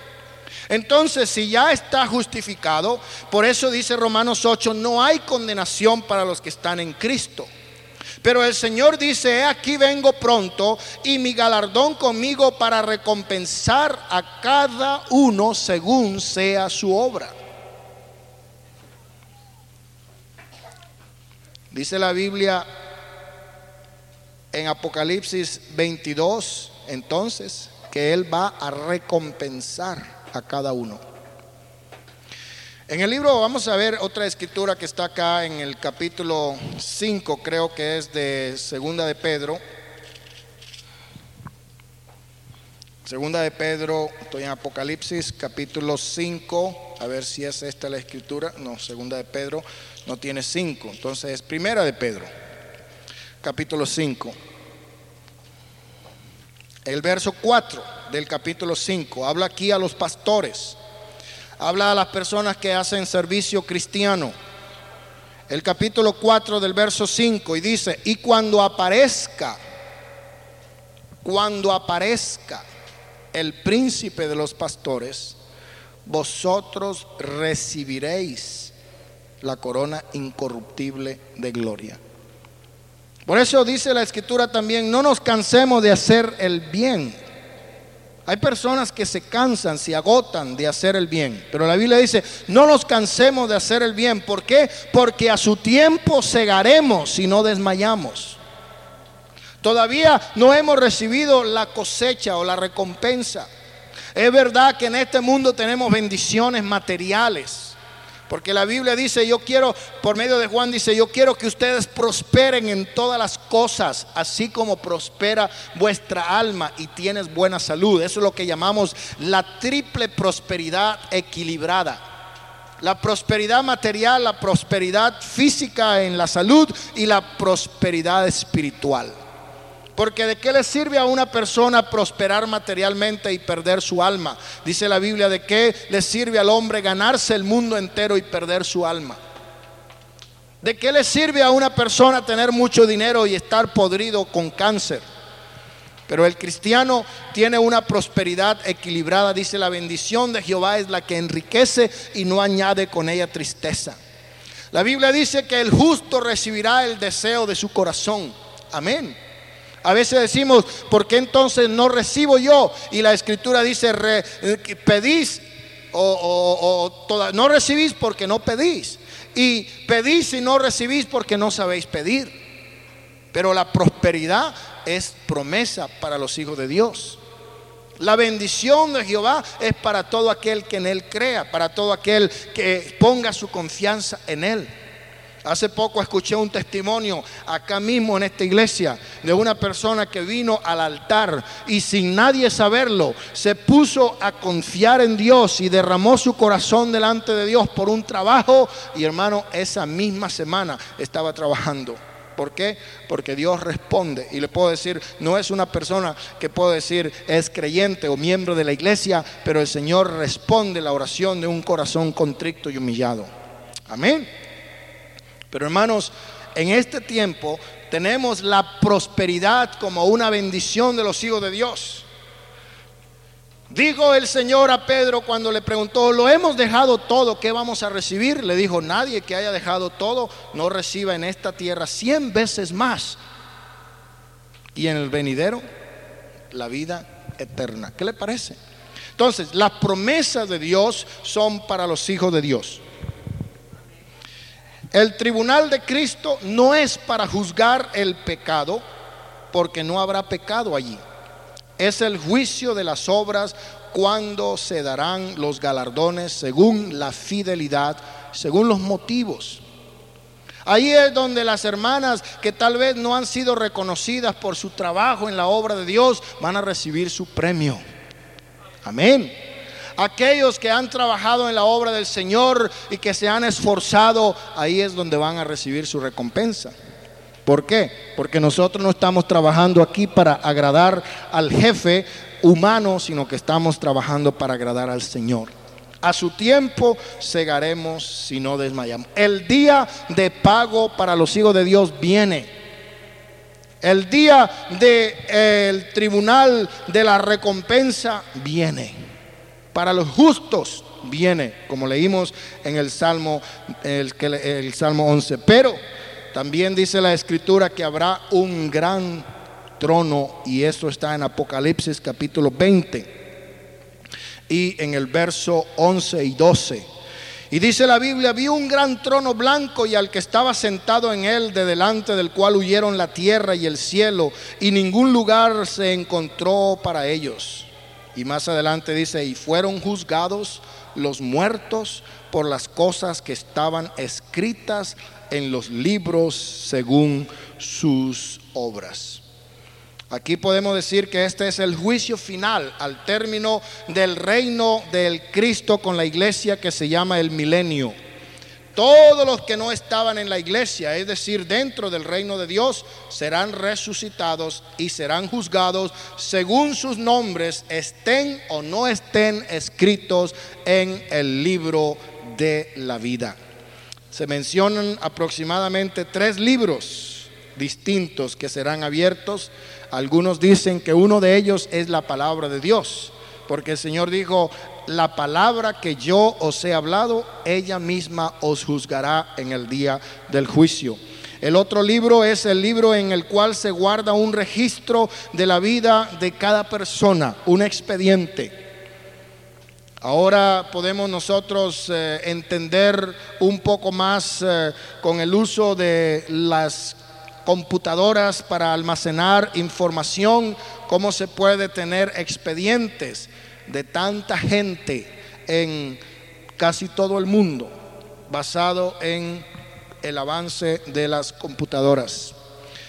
Entonces, si ya está justificado, por eso dice Romanos 8, no hay condenación para los que están en Cristo. Pero el Señor dice, aquí vengo pronto y mi galardón conmigo para recompensar a cada uno según sea su obra. Dice la Biblia en Apocalipsis 22, entonces, que Él va a recompensar a cada uno. En el libro vamos a ver otra escritura que está acá en el capítulo 5, creo que es de Segunda de Pedro. Segunda de Pedro, estoy en Apocalipsis, capítulo 5, a ver si es esta la escritura. No, Segunda de Pedro no tiene 5, entonces es Primera de Pedro, capítulo 5. El verso 4 del capítulo 5. Habla aquí a los pastores. Habla a las personas que hacen servicio cristiano. El capítulo 4 del verso 5 y dice, y cuando aparezca, cuando aparezca el príncipe de los pastores, vosotros recibiréis la corona incorruptible de gloria. Por eso dice la escritura también, no nos cansemos de hacer el bien. Hay personas que se cansan, se agotan de hacer el bien. Pero la Biblia dice, no nos cansemos de hacer el bien. ¿Por qué? Porque a su tiempo segaremos si no desmayamos. Todavía no hemos recibido la cosecha o la recompensa. Es verdad que en este mundo tenemos bendiciones materiales. Porque la Biblia dice, yo quiero, por medio de Juan dice, yo quiero que ustedes prosperen en todas las cosas, así como prospera vuestra alma y tienes buena salud. Eso es lo que llamamos la triple prosperidad equilibrada. La prosperidad material, la prosperidad física en la salud y la prosperidad espiritual. Porque de qué le sirve a una persona prosperar materialmente y perder su alma. Dice la Biblia, de qué le sirve al hombre ganarse el mundo entero y perder su alma. ¿De qué le sirve a una persona tener mucho dinero y estar podrido con cáncer? Pero el cristiano tiene una prosperidad equilibrada. Dice, la bendición de Jehová es la que enriquece y no añade con ella tristeza. La Biblia dice que el justo recibirá el deseo de su corazón. Amén. A veces decimos, ¿por qué entonces no recibo yo? Y la escritura dice, eh, pedís o, no recibís porque no pedís. Y pedís y no recibís porque no sabéis pedir. Pero la prosperidad es promesa para los hijos de Dios. La bendición de Jehová es para todo aquel que en Él crea, para todo aquel que ponga su confianza en Él. Hace poco escuché un testimonio acá mismo en esta iglesia de una persona que vino al altar y sin nadie saberlo se puso a confiar en Dios y derramó su corazón delante de Dios por un trabajo y hermano, esa misma semana estaba trabajando. ¿Por qué? Porque Dios responde. Y le puedo decir, no es una persona que puedo decir es creyente o miembro de la iglesia, pero el Señor responde la oración de un corazón contrito y humillado. Amén. Pero hermanos, en este tiempo tenemos la prosperidad como una bendición de los hijos de Dios. Dijo el Señor a Pedro cuando le preguntó, ¿lo hemos dejado todo? ¿Qué vamos a recibir? Le dijo, nadie que haya dejado todo no reciba en esta tierra cien veces más. Y en el venidero, la vida eterna. ¿Qué le parece? Entonces, las promesas de Dios son para los hijos de Dios. El tribunal de Cristo no es para juzgar el pecado, porque no habrá pecado allí. Es el juicio de las obras cuando se darán los galardones según la fidelidad, según los motivos. Ahí es donde las hermanas que tal vez no han sido reconocidas por su trabajo en la obra de Dios van a recibir su premio. Amén. Aquellos que han trabajado en la obra del Señor y que se han esforzado, ahí es donde van a recibir su recompensa. ¿Por qué? Porque nosotros no estamos trabajando aquí para agradar al jefe humano, sino que estamos trabajando para agradar al Señor. A su tiempo segaremos si no desmayamos. El día de pago para los hijos de Dios viene. El día del tribunal de la recompensa viene para los justos viene, como leímos en el Salmo, el, Salmo 11. Pero también dice la Escritura que habrá un gran trono y esto está en Apocalipsis capítulo 20 y en el verso 11 y 12. Y dice la Biblia, vi un gran trono blanco y al que estaba sentado en él, de delante del cual huyeron la tierra y el cielo, y ningún lugar se encontró para ellos. Y más adelante dice, y fueron juzgados los muertos por las cosas que estaban escritas en los libros según sus obras. Aquí podemos decir que este es el juicio final al término del reino del Cristo con la iglesia que se llama el milenio. Todos los que no estaban en la iglesia, es decir, dentro del reino de Dios, serán resucitados y serán juzgados según sus nombres estén o no estén escritos en el libro de la vida. Se mencionan aproximadamente tres libros distintos que serán abiertos. Algunos dicen que uno de ellos es la palabra de Dios, porque el Señor dijo, la palabra que yo os he hablado, ella misma os juzgará en el día del juicio. El otro libro es el libro en el cual se guarda un registro de la vida de cada persona, un expediente. Ahora podemos nosotros eh, entender un poco más eh, con el uso de las computadoras para almacenar información, cómo se puede tener expedientes de tanta gente en casi todo el mundo basado en el avance de las computadoras.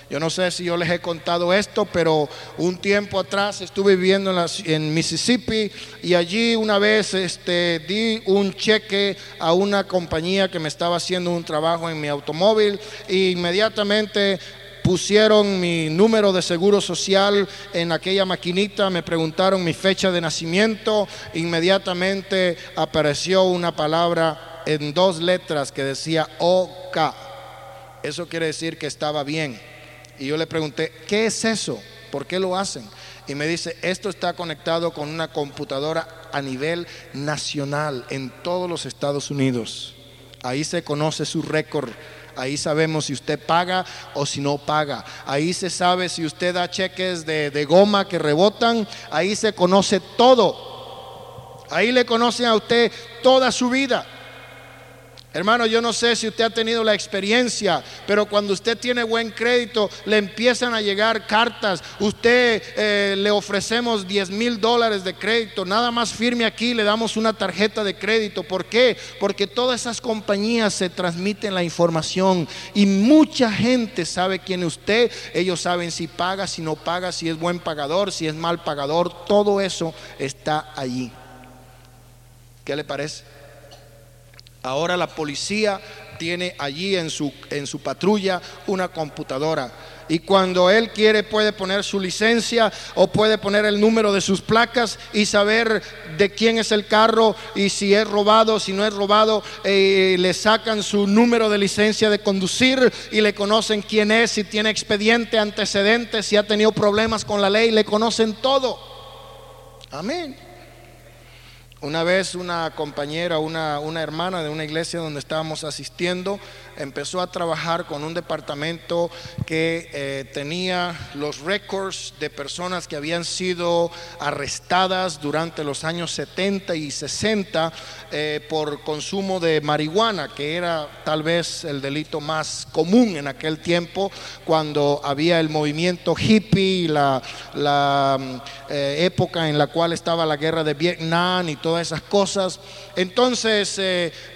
Yo no sé si yo les he contado esto, pero un tiempo atrás estuve viviendo en, Mississippi y allí una vez este, di un cheque a una compañía que me estaba haciendo un trabajo en mi automóvil e inmediatamente pusieron mi número de seguro social en aquella maquinita, me preguntaron mi fecha de nacimiento, inmediatamente apareció una palabra en dos letras que decía OK. Eso quiere decir que estaba bien. Y yo le pregunté, ¿qué es eso? ¿Por qué lo hacen? Y me dice, esto está conectado con una computadora a nivel nacional en todos los Estados Unidos. Ahí se conoce su récord. Ahí sabemos si usted paga o si no paga. Ahí se sabe si usted da cheques de, de goma que rebotan. Ahí se conoce todo. Ahí le conocen a usted toda su vida. Hermano, yo no sé si usted ha tenido la experiencia, pero cuando usted tiene buen crédito, le empiezan a llegar cartas. Usted eh, le ofrecemos 10 mil dólares de crédito. Nada más firme aquí, le damos una tarjeta de crédito. ¿Por qué? Porque todas esas compañías se transmiten la información y mucha gente sabe quién es usted. Ellos saben si paga, si no paga, si es buen pagador, si es mal pagador. Todo eso está allí. ¿Qué le parece? Ahora la policía tiene allí en su, en su patrulla una computadora. Y cuando él quiere puede poner su licencia o puede poner el número de sus placas y saber de quién es el carro y si es robado, si no es robado. Eh, le sacan su número de licencia de conducir y le conocen quién es, si tiene expediente, antecedentes, si ha tenido problemas con la ley, le conocen todo. Amén. Una vez una compañera, una, una, hermana de una iglesia donde estábamos asistiendo, empezó a trabajar con un departamento que eh, tenía los récords de personas que habían sido arrestadas durante los años 70 y 60 eh, por consumo de marihuana, que era tal vez el delito más común en aquel tiempo, cuando había el movimiento hippie, la, la eh, época en la cual estaba la guerra de Vietnam y todas esas cosas. Entonces,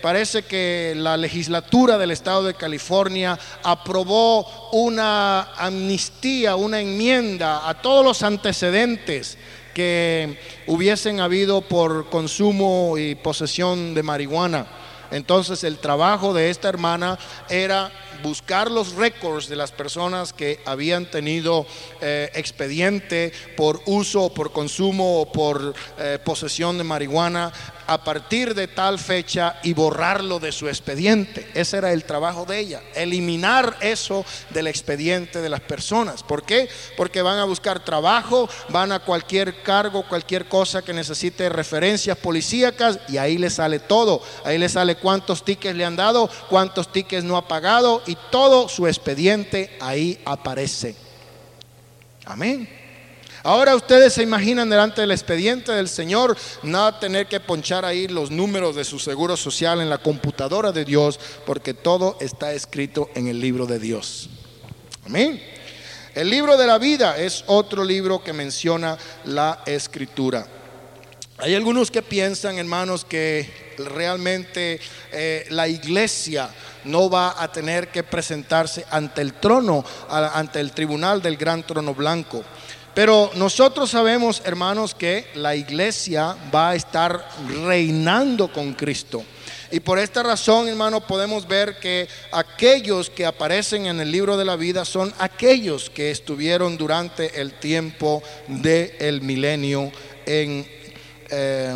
parece que la legislatura del Estado de California aprobó una amnistía, una enmienda a todos los antecedentes que hubiesen habido por consumo y posesión de marihuana. Entonces el trabajo de esta hermana era buscar los récords de las personas que habían tenido eh, expediente por uso, por consumo o por eh, posesión de marihuana a partir de tal fecha y borrarlo de su expediente. Ese era el trabajo de ella, eliminar eso del expediente de las personas. ¿Por qué? Porque van a buscar trabajo, van a cualquier cargo, cualquier cosa que necesite referencias policíacas y ahí le sale todo. Ahí le sale cuántos tickets le han dado, cuántos tickets no ha pagado y todo su expediente ahí aparece. Amén. Ahora ustedes se imaginan delante del expediente del Señor, nada tener que ponchar ahí los números de su seguro social en la computadora de Dios, porque todo está escrito en el libro de Dios. Amén. El libro de la vida es otro libro que menciona la escritura. Hay algunos que piensan, hermanos, que realmente eh, la iglesia no va a tener que presentarse ante el trono, ante el tribunal del gran trono blanco. Pero nosotros sabemos, hermanos, que la iglesia va a estar reinando con Cristo. Y por esta razón, hermano, podemos ver que aquellos que aparecen en el libro de la vida son aquellos que estuvieron durante el tiempo del milenio en eh,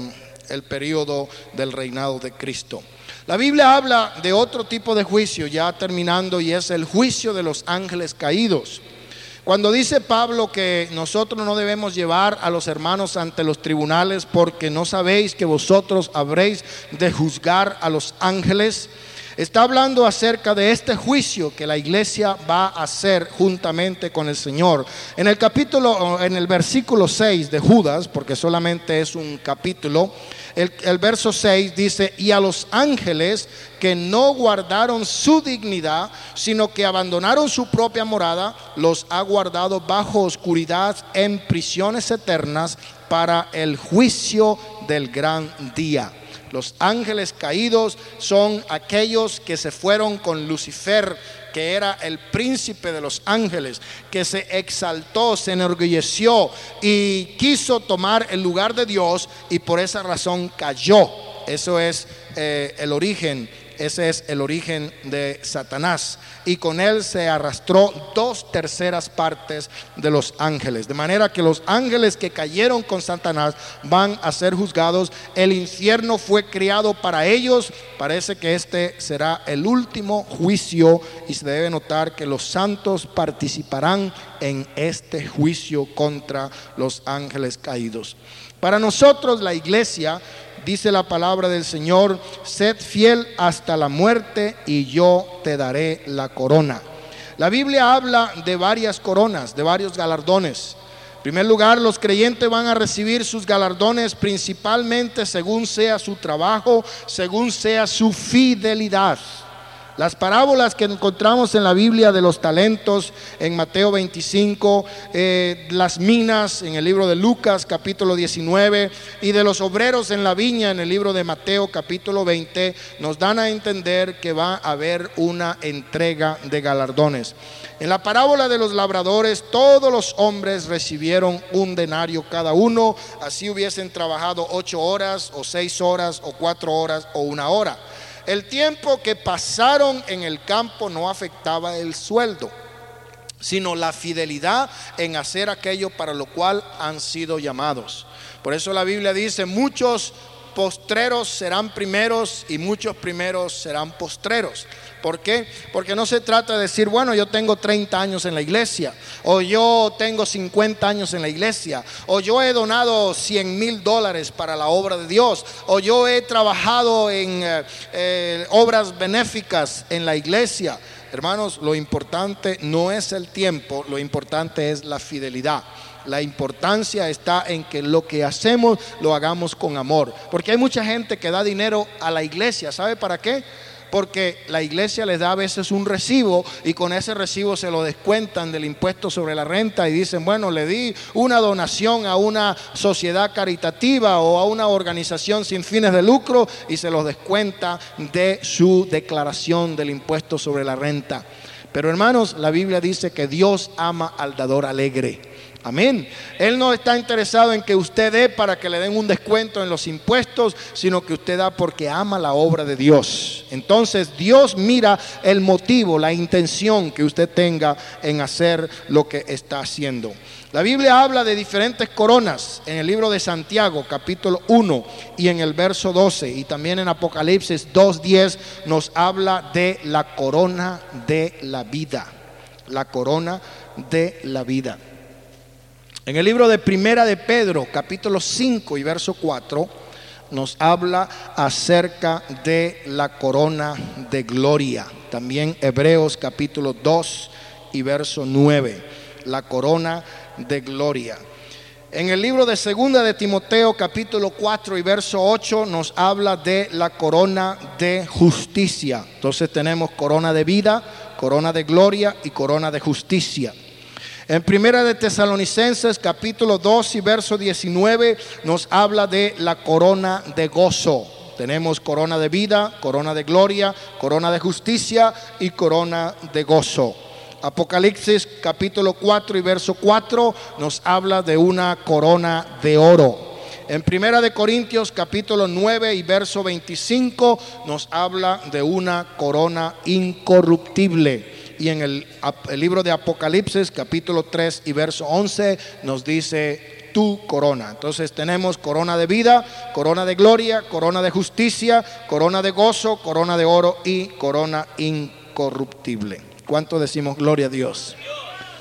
el periodo del reinado de Cristo. La Biblia habla de otro tipo de juicio, ya terminando, y es el juicio de los ángeles caídos. Cuando dice Pablo que nosotros no debemos llevar a los hermanos ante los tribunales porque no sabéis que vosotros habréis de juzgar a los ángeles, está hablando acerca de este juicio que la iglesia va a hacer juntamente con el Señor. En el capítulo, en el versículo 6 de Judas, porque solamente es un capítulo, el, verso 6 dice, y a los ángeles que no guardaron su dignidad, sino que abandonaron su propia morada, los ha guardado bajo oscuridad en prisiones eternas para el juicio del gran día. Los ángeles caídos son aquellos que se fueron con Lucifer que era el príncipe de los ángeles, que se exaltó, se enorgulleció y quiso tomar el lugar de Dios y por esa razón cayó. Eso es eh, el origen ese es el origen de Satanás. Y con él se arrastró dos terceras partes de los ángeles. De manera que los ángeles que cayeron con Satanás van a ser juzgados. El infierno fue criado para ellos. Parece que este será el último juicio. Y se debe notar que los santos participarán en este juicio contra los ángeles caídos. Para nosotros la iglesia dice la palabra del Señor, sed fiel hasta la muerte y yo te daré la corona. La Biblia habla de varias coronas, de varios galardones. En primer lugar, los creyentes van a recibir sus galardones principalmente según sea su trabajo, según sea su fidelidad. Las parábolas que encontramos en la Biblia de los talentos en Mateo 25, eh, las minas en el libro de Lucas capítulo 19 y de los obreros en la viña en el libro de Mateo capítulo 20 nos dan a entender que va a haber una entrega de galardones. En la parábola de los labradores todos los hombres recibieron un denario cada uno, así hubiesen trabajado ocho horas o seis horas o cuatro horas o una hora. El tiempo que pasaron en el campo no afectaba el sueldo, sino la fidelidad en hacer aquello para lo cual han sido llamados. Por eso la Biblia dice, muchos postreros serán primeros y muchos primeros serán postreros. ¿Por qué? Porque no se trata de decir, bueno, yo tengo 30 años en la iglesia, o yo tengo 50 años en la iglesia, o yo he donado 100 mil dólares para la obra de Dios, o yo he trabajado en eh, eh, obras benéficas en la iglesia. Hermanos, lo importante no es el tiempo, lo importante es la fidelidad. La importancia está en que lo que hacemos lo hagamos con amor. Porque hay mucha gente que da dinero a la iglesia. ¿Sabe para qué? porque la iglesia les da a veces un recibo y con ese recibo se lo descuentan del impuesto sobre la renta y dicen, bueno, le di una donación a una sociedad caritativa o a una organización sin fines de lucro y se los descuenta de su declaración del impuesto sobre la renta. Pero hermanos, la Biblia dice que Dios ama al dador alegre. Amén. Él no está interesado en que usted dé para que le den un descuento en los impuestos, sino que usted da porque ama la obra de Dios. Entonces Dios mira el motivo, la intención que usted tenga en hacer lo que está haciendo. La Biblia habla de diferentes coronas en el libro de Santiago, capítulo 1 y en el verso 12, y también en Apocalipsis 2.10 nos habla de la corona de la vida. La corona de la vida. En el libro de Primera de Pedro, capítulo 5 y verso 4, nos habla acerca de la corona de gloria. También Hebreos capítulo 2 y verso 9, la corona de gloria. En el libro de Segunda de Timoteo capítulo 4 y verso 8 nos habla de la corona de justicia. Entonces tenemos corona de vida, corona de gloria y corona de justicia. En Primera de Tesalonicenses capítulo 2 y verso 19 nos habla de la corona de gozo. Tenemos corona de vida, corona de gloria, corona de justicia y corona de gozo. Apocalipsis capítulo 4 y verso 4 nos habla de una corona de oro. En Primera de Corintios capítulo 9 y verso 25 nos habla de una corona incorruptible y en el, libro de Apocalipsis capítulo 3 y verso 11 nos dice tu corona. Entonces tenemos corona de vida, corona de gloria, corona de justicia, corona de gozo, corona de oro y corona incorruptible. ¿Cuánto decimos gloria a Dios?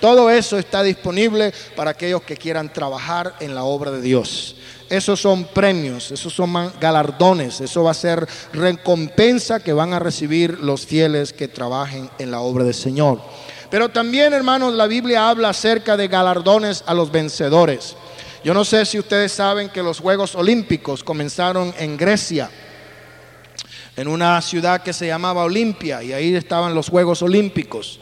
Todo eso está disponible para aquellos que quieran trabajar en la obra de Dios. Esos son premios, esos son galardones, eso va a ser recompensa que van a recibir los fieles que trabajen en la obra del Señor. Pero también, hermanos, la Biblia habla acerca de galardones a los vencedores. Yo no sé si ustedes saben que los Juegos Olímpicos comenzaron en Grecia, en una ciudad que se llamaba Olimpia, y ahí estaban los Juegos Olímpicos.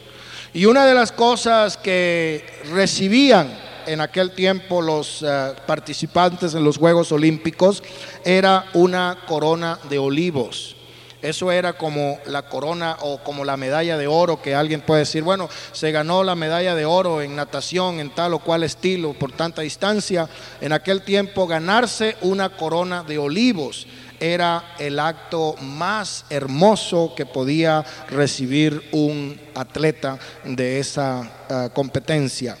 Y una de las cosas que recibían en aquel tiempo los eh, participantes en los Juegos Olímpicos era una corona de olivos. Eso era como la corona o como la medalla de oro que alguien puede decir, bueno, se ganó la medalla de oro en natación, en tal o cual estilo, por tanta distancia. En aquel tiempo ganarse una corona de olivos era el acto más hermoso que podía recibir un atleta de esa eh, competencia.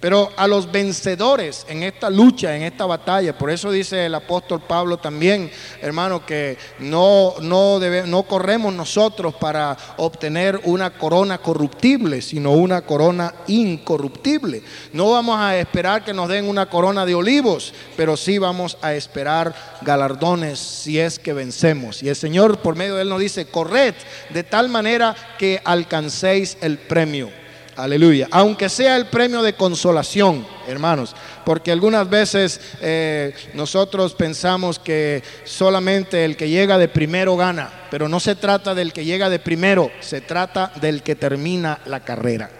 Pero a los vencedores en esta lucha, en esta batalla, por eso dice el apóstol Pablo también, hermano, que no, no, corremos nosotros para obtener una corona corruptible, sino una corona incorruptible. No vamos a esperar que nos den una corona de olivos, pero sí vamos a esperar galardones si es que vencemos. Y el Señor por medio de Él nos dice, corred de tal manera que alcancéis el premio. Aleluya. Aunque sea el premio de consolación, hermanos, porque algunas veces eh, nosotros pensamos que solamente el que llega de primero gana, pero no se trata del que llega de primero, se trata del que termina la carrera.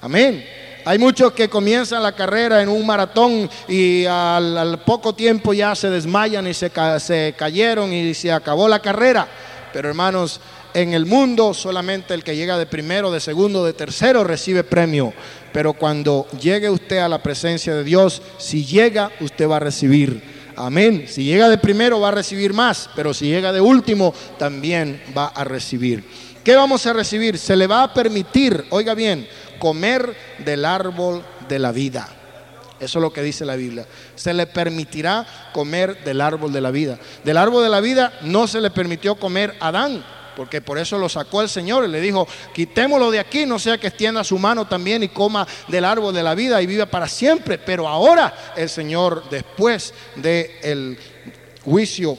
Amén. Hay muchos que comienzan la carrera en un maratón y al, poco tiempo ya se desmayan y se, se cayeron y se acabó la carrera. Pero hermanos, en el mundo solamente el que llega de primero, de segundo, de tercero recibe premio. Pero cuando llegue usted a la presencia de Dios, si llega, usted va a recibir. Amén. Si llega de primero va a recibir más, pero si llega de último también va a recibir. ¿Qué vamos a recibir? Se le va a permitir, oiga bien, comer del árbol de la vida. Eso es lo que dice la Biblia. Se le permitirá comer del árbol de la vida. Del árbol de la vida no se le permitió comer a Adán porque por eso lo sacó el Señor y le dijo, quitémoslo de aquí, no sea que extienda su mano también y coma del árbol de la vida y viva para siempre. Pero ahora el Señor, después del juicio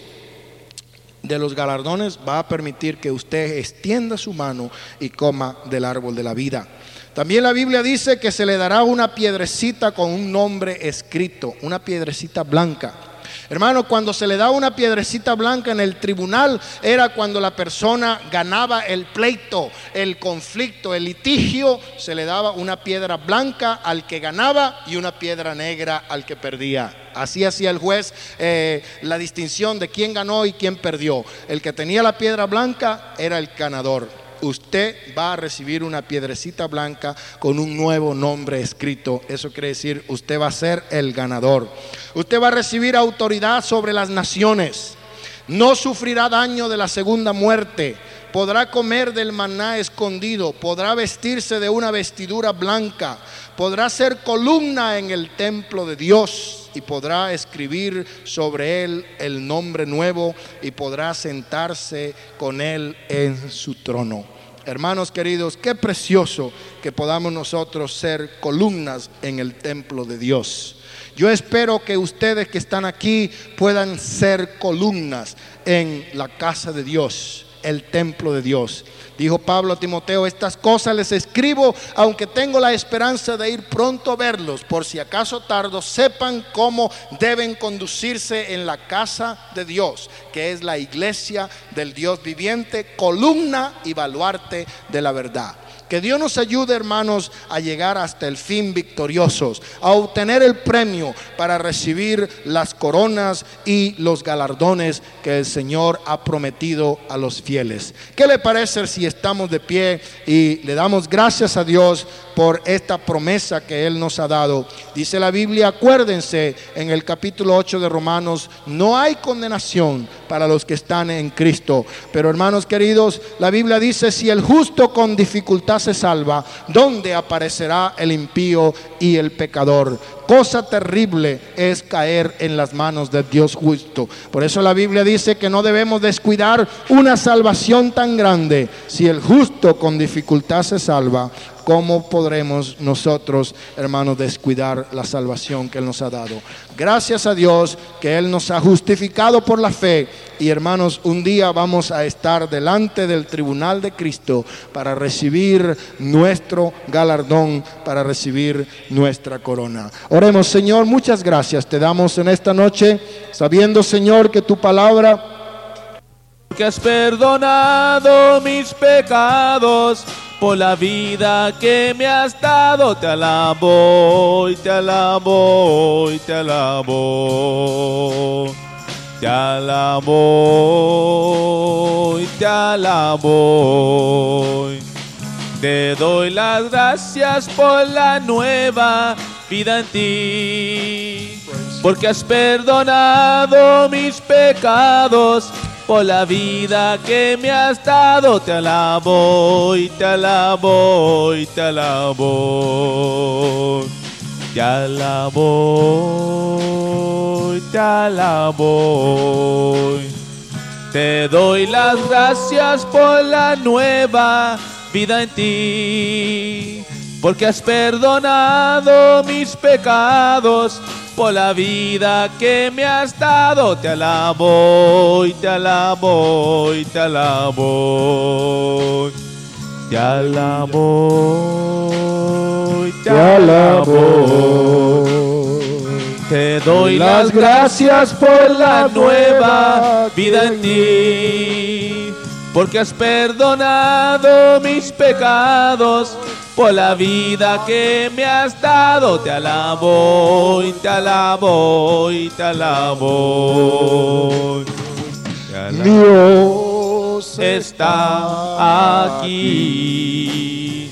de los galardones, va a permitir que usted extienda su mano y coma del árbol de la vida. También la Biblia dice que se le dará una piedrecita con un nombre escrito, una piedrecita blanca. Hermano, cuando se le da una piedrecita blanca en el tribunal era cuando la persona ganaba el pleito, el conflicto, el litigio, se le daba una piedra blanca al que ganaba y una piedra negra al que perdía. Así hacía el juez eh, la distinción de quién ganó y quién perdió. El que tenía la piedra blanca era el ganador usted va a recibir una piedrecita blanca con un nuevo nombre escrito. Eso quiere decir, usted va a ser el ganador. Usted va a recibir autoridad sobre las naciones. No sufrirá daño de la segunda muerte. Podrá comer del maná escondido. Podrá vestirse de una vestidura blanca. Podrá ser columna en el templo de Dios y podrá escribir sobre él el nombre nuevo y podrá sentarse con él en su trono. Hermanos queridos, qué precioso que podamos nosotros ser columnas en el templo de Dios. Yo espero que ustedes que están aquí puedan ser columnas en la casa de Dios, el templo de Dios. Dijo Pablo a Timoteo, estas cosas les escribo, aunque tengo la esperanza de ir pronto a verlos, por si acaso tardo, sepan cómo deben conducirse en la casa de Dios, que es la iglesia del Dios viviente, columna y baluarte de la verdad. Que Dios nos ayude, hermanos, a llegar hasta el fin victoriosos, a obtener el premio para recibir las coronas y los galardones que el Señor ha prometido a los fieles. ¿Qué le parece si estamos de pie y le damos gracias a Dios por esta promesa que Él nos ha dado? Dice la Biblia, acuérdense en el capítulo 8 de Romanos, no hay condenación para los que están en Cristo. Pero hermanos queridos, la Biblia dice, si el justo con dificultad se salva, ¿dónde aparecerá el impío y el pecador? Cosa terrible es caer en las manos de Dios justo. Por eso la Biblia dice que no debemos descuidar una salvación tan grande. Si el justo con dificultad se salva, ¿cómo podremos nosotros, hermanos, descuidar la salvación que Él nos ha dado? Gracias a Dios que Él nos ha justificado por la fe y hermanos, un día vamos a estar delante del tribunal de Cristo para recibir nuestro galardón, para recibir nuestra corona. Oremos, Señor, muchas gracias te damos en esta noche, sabiendo, Señor, que tu palabra que has perdonado mis pecados por la vida que me has dado. Te alabo te alabo te alabo. Te alabo te alabo. Te doy las gracias por la nueva vida en ti, porque has perdonado mis pecados por la vida que me has dado. Te alabo y te alabo y te alabo. Te alabo y te alabo. Te doy las gracias por la nueva vida en ti, porque has perdonado mis pecados por la vida que me has dado. Te alabo y te alabo y te alabo. Te alabo y te alabo. Te doy las gracias por la nueva vida en ti, porque has perdonado mis pecados por la vida que me has dado. Te alabo y te alabo y te alabo. Dios está aquí.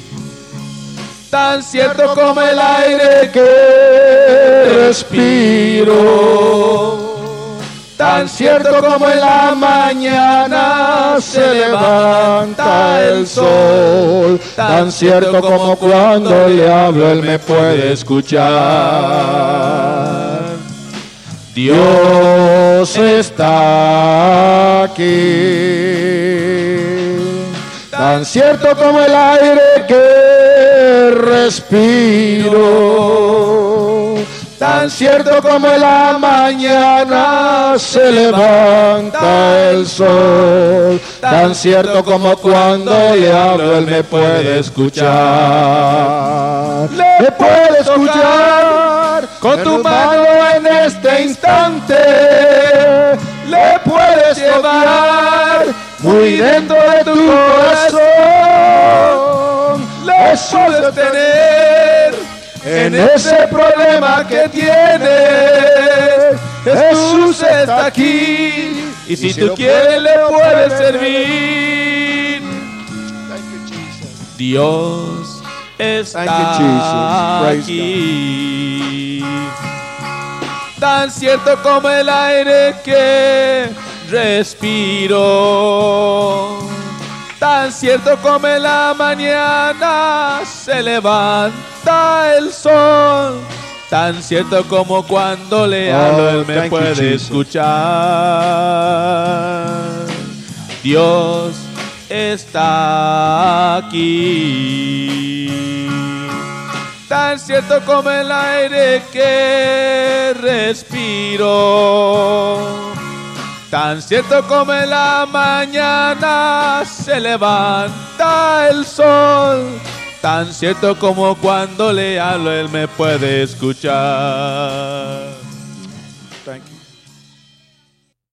Tan cierto como el aire que respiro. Tan cierto como en la mañana se levanta el sol. Tan cierto como cuando le hablo él me puede escuchar. Dios está aquí. Tan cierto como el aire que respiro. Tan cierto como en la mañana se levanta el sol. Tan cierto como cuando le hablo él me puede escuchar. Le puede escuchar con tu mano en este instante. Le puedes llevar muy dentro de tu corazón. Le puedes tener en ese problema que tienes. Jesús está aquí y si tú quieres le puedes servir. Dios está aquí. Tan cierto como el aire que respiro. Tan cierto como en la mañana se levanta el sol. Tan cierto como cuando le hablo él me puede escuchar. Dios está aquí. Tan cierto como el aire que respiro. Tan cierto como en la mañana se levanta el sol. Tan cierto como cuando le hablo él me puede escuchar.